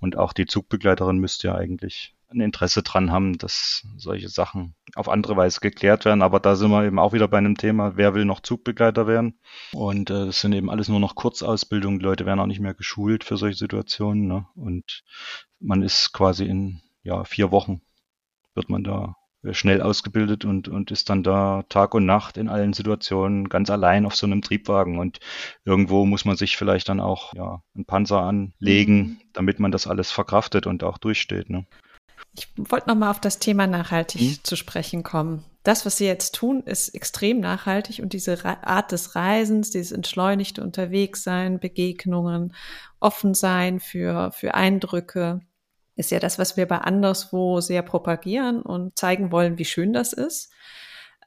und auch die Zugbegleiterin müsste ja eigentlich ein Interesse dran haben, dass solche Sachen auf andere Weise geklärt werden. Aber da sind wir eben auch wieder bei einem Thema, wer will noch Zugbegleiter werden? Und äh, das sind eben alles nur noch Kurzausbildungen. Die Leute werden auch nicht mehr geschult für solche Situationen. Ne? Und man ist quasi in ja, vier Wochen wird man da schnell ausgebildet und, und ist dann da Tag und Nacht in allen Situationen ganz allein auf so einem Triebwagen. Und irgendwo muss man sich vielleicht dann auch ja, einen Panzer anlegen, mhm. damit man das alles verkraftet und auch durchsteht. Ne? Ich wollte nochmal auf das Thema nachhaltig hm? zu sprechen kommen. Das, was Sie jetzt tun, ist extrem nachhaltig und diese Art des Reisens, dieses entschleunigte Unterwegssein, Begegnungen, offen sein für, für Eindrücke, ist ja das, was wir bei anderswo sehr propagieren und zeigen wollen, wie schön das ist.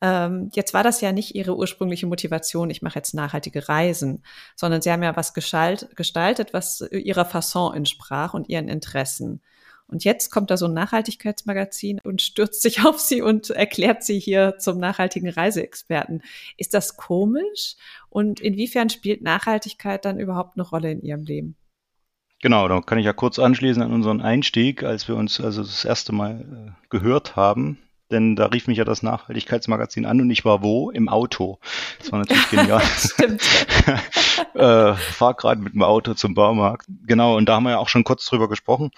Ähm, jetzt war das ja nicht Ihre ursprüngliche Motivation, ich mache jetzt nachhaltige Reisen, sondern Sie haben ja was gestaltet, was Ihrer Fasson entsprach und Ihren Interessen. Und jetzt kommt da so ein Nachhaltigkeitsmagazin und stürzt sich (laughs) auf sie und erklärt sie hier zum nachhaltigen Reiseexperten. Ist das komisch? Und inwiefern spielt Nachhaltigkeit dann überhaupt eine Rolle in ihrem Leben? Genau, da kann ich ja kurz anschließen an unseren Einstieg, als wir uns also das erste Mal äh, gehört haben. Denn da rief mich ja das Nachhaltigkeitsmagazin an und ich war wo? Im Auto. Das war natürlich genial. (laughs) Stimmt. (laughs) äh, fahr gerade mit dem Auto zum Baumarkt. Genau, und da haben wir ja auch schon kurz drüber gesprochen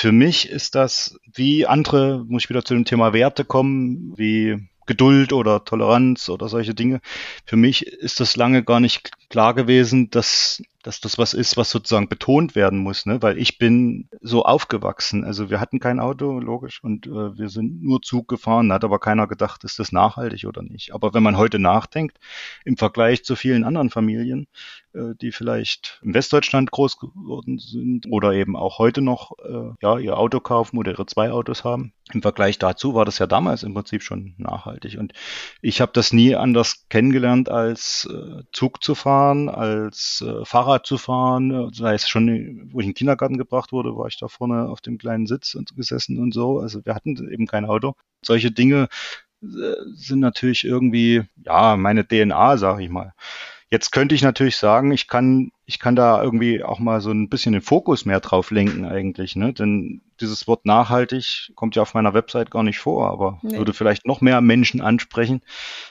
für mich ist das, wie andere, muss ich wieder zu dem Thema Werte kommen, wie Geduld oder Toleranz oder solche Dinge. Für mich ist das lange gar nicht klar gewesen, dass dass das was ist, was sozusagen betont werden muss, ne? weil ich bin so aufgewachsen. Also wir hatten kein Auto, logisch, und äh, wir sind nur Zug gefahren, hat aber keiner gedacht, ist das nachhaltig oder nicht. Aber wenn man heute nachdenkt, im Vergleich zu vielen anderen Familien, äh, die vielleicht in Westdeutschland groß geworden sind oder eben auch heute noch äh, ja, ihr Auto kaufen oder ihre zwei Autos haben, im Vergleich dazu war das ja damals im Prinzip schon nachhaltig. Und ich habe das nie anders kennengelernt, als äh, Zug zu fahren, als äh, Fahrrad Fahrrad zu fahren, sei es schon, wo ich in den Kindergarten gebracht wurde, war ich da vorne auf dem kleinen Sitz und gesessen und so. Also wir hatten eben kein Auto. Solche Dinge äh, sind natürlich irgendwie, ja, meine DNA, sage ich mal. Jetzt könnte ich natürlich sagen, ich kann, ich kann da irgendwie auch mal so ein bisschen den Fokus mehr drauf lenken eigentlich, ne? Denn dieses Wort nachhaltig kommt ja auf meiner Website gar nicht vor, aber nee. würde vielleicht noch mehr Menschen ansprechen,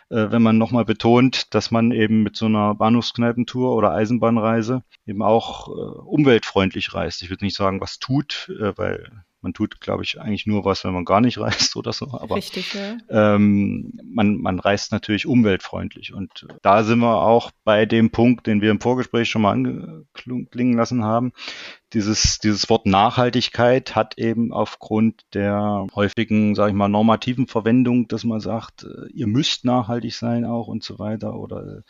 äh, wenn man nochmal betont, dass man eben mit so einer Bahnhofskneipentour oder Eisenbahnreise eben auch äh, umweltfreundlich reist. Ich würde nicht sagen, was tut, äh, weil man tut, glaube ich, eigentlich nur was, wenn man gar nicht (laughs) reist oder so. Aber Richtig, ja. ähm, man, man reist natürlich umweltfreundlich. Und da sind wir auch bei dem Punkt, den wir im Vorgespräch schon mal anklingen lassen haben. Dieses, dieses Wort Nachhaltigkeit hat eben aufgrund der häufigen, sage ich mal, normativen Verwendung, dass man sagt, äh, ihr müsst nachhaltig sein auch und so weiter oder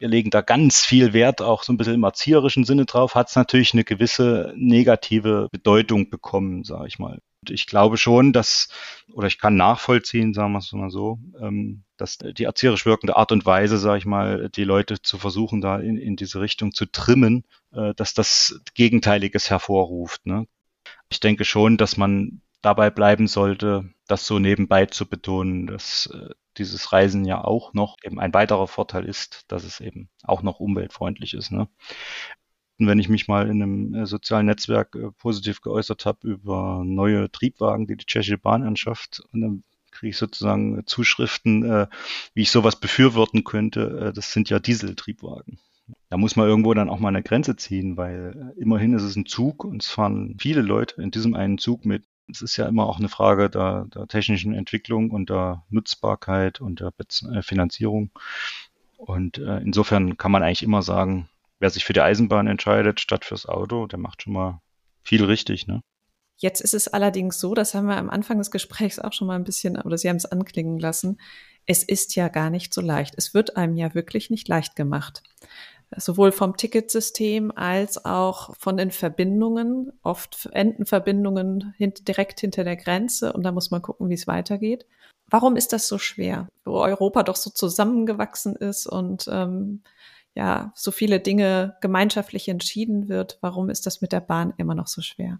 wir legen da ganz viel Wert auch so ein bisschen im erzieherischen Sinne drauf, hat es natürlich eine gewisse negative Bedeutung bekommen, sage ich mal. Und ich glaube schon, dass, oder ich kann nachvollziehen, sagen wir es mal so, ähm, dass die erzieherisch wirkende Art und Weise, sage ich mal, die Leute zu versuchen, da in, in diese Richtung zu trimmen, äh, dass das Gegenteiliges hervorruft. Ne? Ich denke schon, dass man dabei bleiben sollte, das so nebenbei zu betonen, dass äh, dieses Reisen ja auch noch eben ein weiterer Vorteil ist, dass es eben auch noch umweltfreundlich ist. Ne? Und wenn ich mich mal in einem äh, sozialen Netzwerk äh, positiv geäußert habe über neue Triebwagen, die die tschechische Bahn anschafft, und dann kriege ich sozusagen Zuschriften, äh, wie ich sowas befürworten könnte. Das sind ja Dieseltriebwagen. Da muss man irgendwo dann auch mal eine Grenze ziehen, weil immerhin ist es ein Zug und es fahren viele Leute in diesem einen Zug mit es ist ja immer auch eine Frage der, der technischen Entwicklung und der Nutzbarkeit und der äh, Finanzierung. Und äh, insofern kann man eigentlich immer sagen, wer sich für die Eisenbahn entscheidet statt fürs Auto, der macht schon mal viel richtig, ne? Jetzt ist es allerdings so, das haben wir am Anfang des Gesprächs auch schon mal ein bisschen, oder Sie haben es anklingen lassen, es ist ja gar nicht so leicht. Es wird einem ja wirklich nicht leicht gemacht sowohl vom Ticketsystem als auch von den Verbindungen. Oft enden Verbindungen hint direkt hinter der Grenze und da muss man gucken, wie es weitergeht. Warum ist das so schwer, wo Europa doch so zusammengewachsen ist und ähm, ja so viele Dinge gemeinschaftlich entschieden wird? Warum ist das mit der Bahn immer noch so schwer?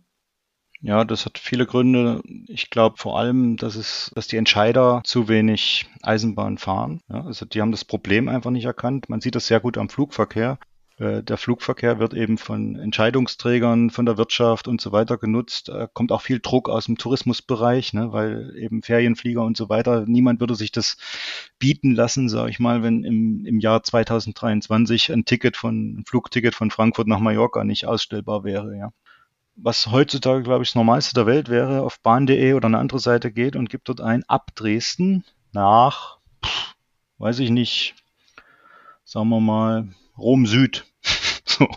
Ja, das hat viele Gründe. Ich glaube vor allem, dass es, dass die Entscheider zu wenig Eisenbahn fahren. Ja, also die haben das Problem einfach nicht erkannt. Man sieht das sehr gut am Flugverkehr. Äh, der Flugverkehr wird eben von Entscheidungsträgern, von der Wirtschaft und so weiter genutzt. Da kommt auch viel Druck aus dem Tourismusbereich, ne, weil eben Ferienflieger und so weiter, niemand würde sich das bieten lassen, sage ich mal, wenn im, im Jahr 2023 ein Ticket von, ein Flugticket von Frankfurt nach Mallorca nicht ausstellbar wäre, ja was heutzutage, glaube ich, das Normalste der Welt wäre, auf bahn.de oder eine andere Seite geht und gibt dort ein ab Dresden nach, weiß ich nicht, sagen wir mal, Rom Süd. (laughs) so.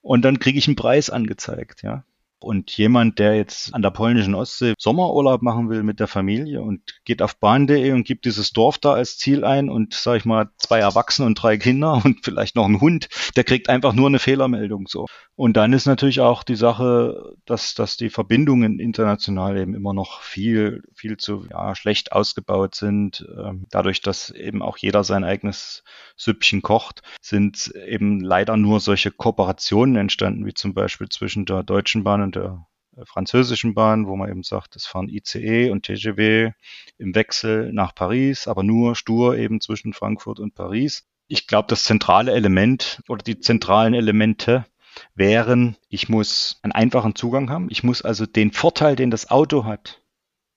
Und dann kriege ich einen Preis angezeigt, ja. Und jemand, der jetzt an der polnischen Ostsee Sommerurlaub machen will mit der Familie und geht auf bahn.de und gibt dieses Dorf da als Ziel ein und, sag ich mal, zwei Erwachsene und drei Kinder und (laughs) vielleicht noch einen Hund, der kriegt einfach nur eine Fehlermeldung so. Und dann ist natürlich auch die Sache, dass, dass die Verbindungen international eben immer noch viel, viel zu ja, schlecht ausgebaut sind. Ähm, dadurch, dass eben auch jeder sein eigenes Süppchen kocht, sind eben leider nur solche Kooperationen entstanden, wie zum Beispiel zwischen der Deutschen Bahn und der französischen Bahn, wo man eben sagt, es fahren ICE und TGW im Wechsel nach Paris, aber nur stur eben zwischen Frankfurt und Paris. Ich glaube, das zentrale Element oder die zentralen Elemente wären, ich muss einen einfachen Zugang haben. Ich muss also den Vorteil, den das Auto hat.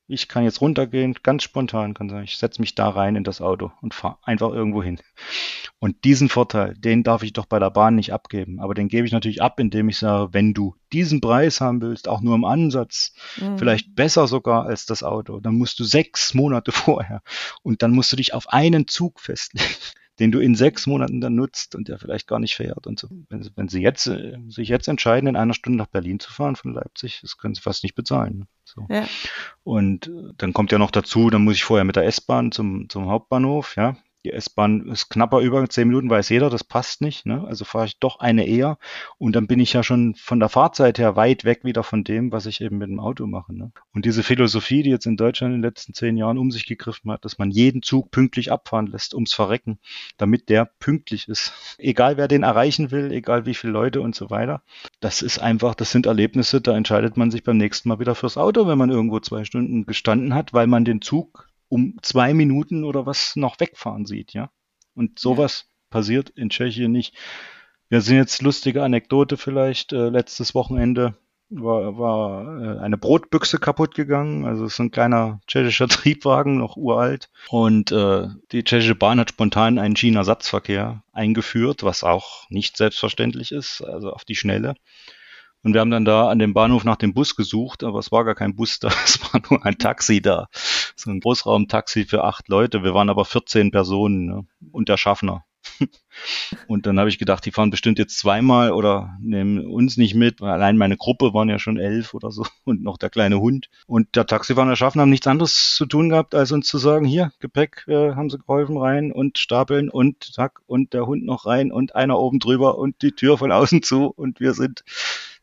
Ich kann jetzt runtergehen, ganz spontan kann sagen, ich setze mich da rein in das Auto und fahre einfach irgendwo hin. Und diesen Vorteil, den darf ich doch bei der Bahn nicht abgeben. Aber den gebe ich natürlich ab, indem ich sage, wenn du diesen Preis haben willst, auch nur im Ansatz, mhm. vielleicht besser sogar als das Auto, dann musst du sechs Monate (laughs) vorher und dann musst du dich auf einen Zug festlegen (laughs) den du in sechs Monaten dann nutzt und der vielleicht gar nicht fährt und so. Wenn, wenn sie jetzt äh, sich jetzt entscheiden, in einer Stunde nach Berlin zu fahren von Leipzig, das können sie fast nicht bezahlen. So. Ja. Und äh, dann kommt ja noch dazu, dann muss ich vorher mit der S-Bahn zum, zum Hauptbahnhof, ja. Die S-Bahn ist knapper über zehn Minuten, weiß jeder, das passt nicht. Ne? Also fahre ich doch eine eher und dann bin ich ja schon von der Fahrzeit her weit weg wieder von dem, was ich eben mit dem Auto mache. Ne? Und diese Philosophie, die jetzt in Deutschland in den letzten zehn Jahren um sich gegriffen hat, dass man jeden Zug pünktlich abfahren lässt, ums Verrecken, damit der pünktlich ist. Egal wer den erreichen will, egal wie viele Leute und so weiter. Das ist einfach, das sind Erlebnisse, da entscheidet man sich beim nächsten Mal wieder fürs Auto, wenn man irgendwo zwei Stunden gestanden hat, weil man den Zug um zwei Minuten oder was noch wegfahren sieht, ja. Und sowas ja. passiert in Tschechien nicht. Wir sind jetzt lustige Anekdote vielleicht. Äh, letztes Wochenende war, war äh, eine Brotbüchse kaputt gegangen. Also es ist ein kleiner tschechischer (laughs) Triebwagen, noch uralt. Und äh, die tschechische Bahn hat spontan einen China-Satzverkehr eingeführt, was auch nicht selbstverständlich ist, also auf die Schnelle. Und wir haben dann da an dem Bahnhof nach dem Bus gesucht, aber es war gar kein Bus da, (laughs) es war nur ein Taxi da. So ein Großraumtaxi für acht Leute. Wir waren aber 14 Personen ne? und der Schaffner. (laughs) Und dann habe ich gedacht, die fahren bestimmt jetzt zweimal oder nehmen uns nicht mit. Allein meine Gruppe waren ja schon elf oder so (laughs) und noch der kleine Hund. Und der Taxifahrer und der Schaffner haben nichts anderes zu tun gehabt, als uns zu sagen, hier, Gepäck äh, haben sie geholfen rein und stapeln und zack und der Hund noch rein und einer oben drüber und die Tür von außen zu und wir sind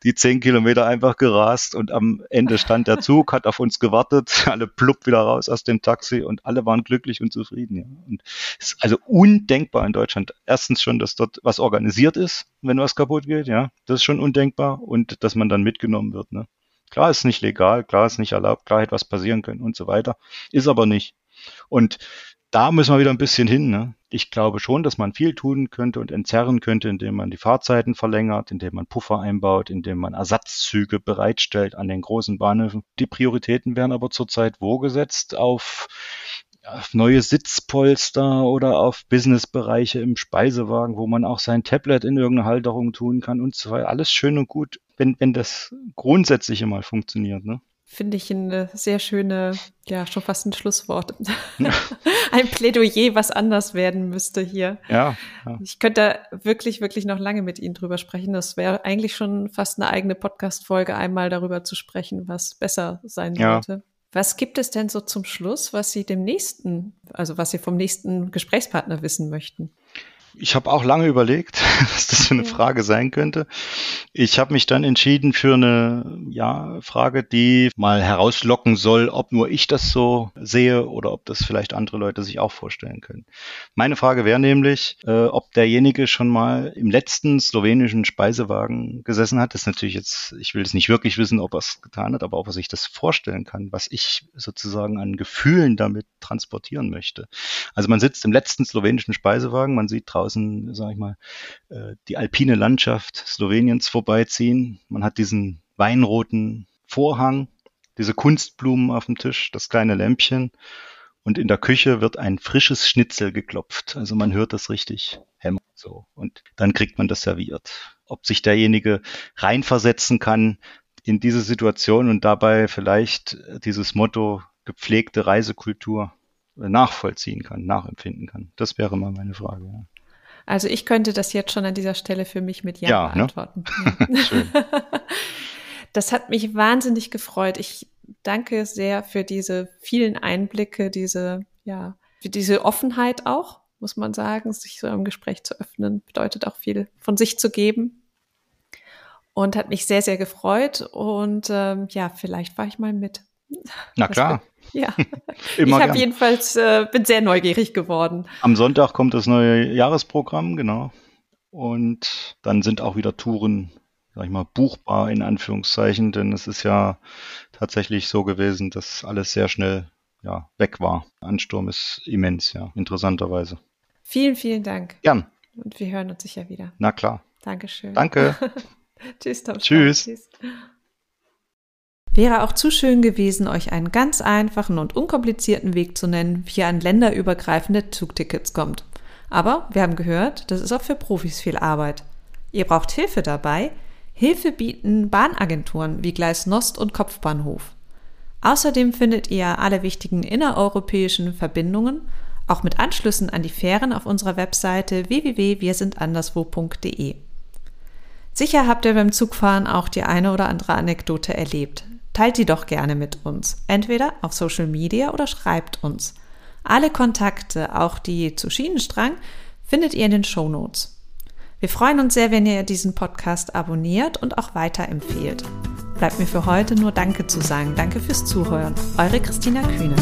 die zehn Kilometer einfach gerast und am Ende stand der Zug, hat auf uns gewartet, (laughs) alle plupp wieder raus aus dem Taxi und alle waren glücklich und zufrieden. Ja. Und es ist also undenkbar in Deutschland. Erstens schon, dass dort was organisiert ist, wenn was kaputt geht, ja, das ist schon undenkbar und dass man dann mitgenommen wird. Ne. Klar ist nicht legal, klar ist nicht erlaubt, klar hätte was passieren können und so weiter, ist aber nicht. Und da müssen wir wieder ein bisschen hin. Ne? Ich glaube schon, dass man viel tun könnte und entzerren könnte, indem man die Fahrzeiten verlängert, indem man Puffer einbaut, indem man Ersatzzüge bereitstellt an den großen Bahnhöfen. Die Prioritäten werden aber zurzeit wo gesetzt? Auf, auf neue Sitzpolster oder auf Businessbereiche im Speisewagen, wo man auch sein Tablet in irgendeine Halterung tun kann und so weiter. Alles schön und gut, wenn, wenn das Grundsätzliche mal funktioniert. Ne? Finde ich eine sehr schöne, ja, schon fast ein Schlusswort. Ja. (laughs) ein Plädoyer, was anders werden müsste hier. Ja, ja. Ich könnte wirklich, wirklich noch lange mit Ihnen drüber sprechen. Das wäre eigentlich schon fast eine eigene Podcast-Folge, einmal darüber zu sprechen, was besser sein ja. sollte. Was gibt es denn so zum Schluss, was Sie dem nächsten, also was Sie vom nächsten Gesprächspartner wissen möchten? Ich habe auch lange überlegt, (laughs) was das für eine. Frage sein könnte. Ich habe mich dann entschieden für eine ja, Frage, die mal herauslocken soll, ob nur ich das so sehe oder ob das vielleicht andere Leute sich auch vorstellen können. Meine Frage wäre nämlich, äh, ob derjenige schon mal im letzten slowenischen Speisewagen gesessen hat. Das ist natürlich jetzt, ich will es nicht wirklich wissen, ob er es getan hat, aber ob er sich das vorstellen kann, was ich sozusagen an Gefühlen damit transportieren möchte. Also man sitzt im letzten slowenischen Speisewagen, man sieht draußen draußen, sage ich mal, äh, die alpine Landschaft Sloweniens vorbeiziehen. Man hat diesen weinroten Vorhang, diese Kunstblumen auf dem Tisch, das kleine Lämpchen und in der Küche wird ein frisches Schnitzel geklopft. Also man hört das richtig hämmern so und dann kriegt man das serviert. ob sich derjenige reinversetzen kann in diese Situation und dabei vielleicht dieses Motto gepflegte Reisekultur nachvollziehen kann, nachempfinden kann. Das wäre mal meine Frage. Ja. Also ich könnte das jetzt schon an dieser Stelle für mich mit Ja, ja ne? beantworten. (laughs) Ne? (laughs) Das hat mich wahnsinnig gefreut. Ich danke sehr für diese vielen Einblicke, diese, ja, für diese Offenheit auch, muss man sagen, sich so im Gespräch zu öffnen, bedeutet auch viel von sich zu geben. Und hat mich sehr, sehr gefreut. Und ähm, ja, vielleicht war ich mal mit. Na klar. Ja, (laughs) ich habe jedenfalls äh, bin sehr neugierig geworden. Am Sonntag kommt das neue Jahresprogramm, genau. Und dann sind auch wieder Touren sag ich mal, buchbar in Anführungszeichen, denn es ist ja tatsächlich so gewesen, dass alles sehr schnell ja, weg war. Ansturm ist immens, ja, interessanterweise. Vielen, vielen Dank. Gern. Und wir hören uns sicher wieder. Na klar. Dankeschön. Danke. (laughs) Tschüss, Tom. Tschüss. Tschüss. Wäre auch zu schön gewesen, euch einen ganz einfachen und unkomplizierten Weg zu nennen, wie ihr an länderübergreifende Zugtickets kommt. Aber wir haben gehört, das ist auch für Profis viel Arbeit. Ihr braucht Hilfe dabei, Hilfe bieten Bahnagenturen wie Gleis Nost und Kopfbahnhof. Außerdem findet ihr alle wichtigen innereuropäischen Verbindungen, auch mit Anschlüssen an die Fähren auf unserer Webseite www.wirsindanderswo.de. Sicher habt ihr beim Zugfahren auch die eine oder andere Anekdote erlebt. Teilt die doch gerne mit uns, entweder auf Social Media oder schreibt uns. Alle Kontakte, auch die zu Schienenstrang, findet ihr in den Show Notes. Wir freuen uns sehr, wenn ihr diesen Podcast abonniert und auch weiterempfehlt. Bleibt mir für heute nur Danke zu sagen. Danke fürs Zuhören. Eure Christina Kühne.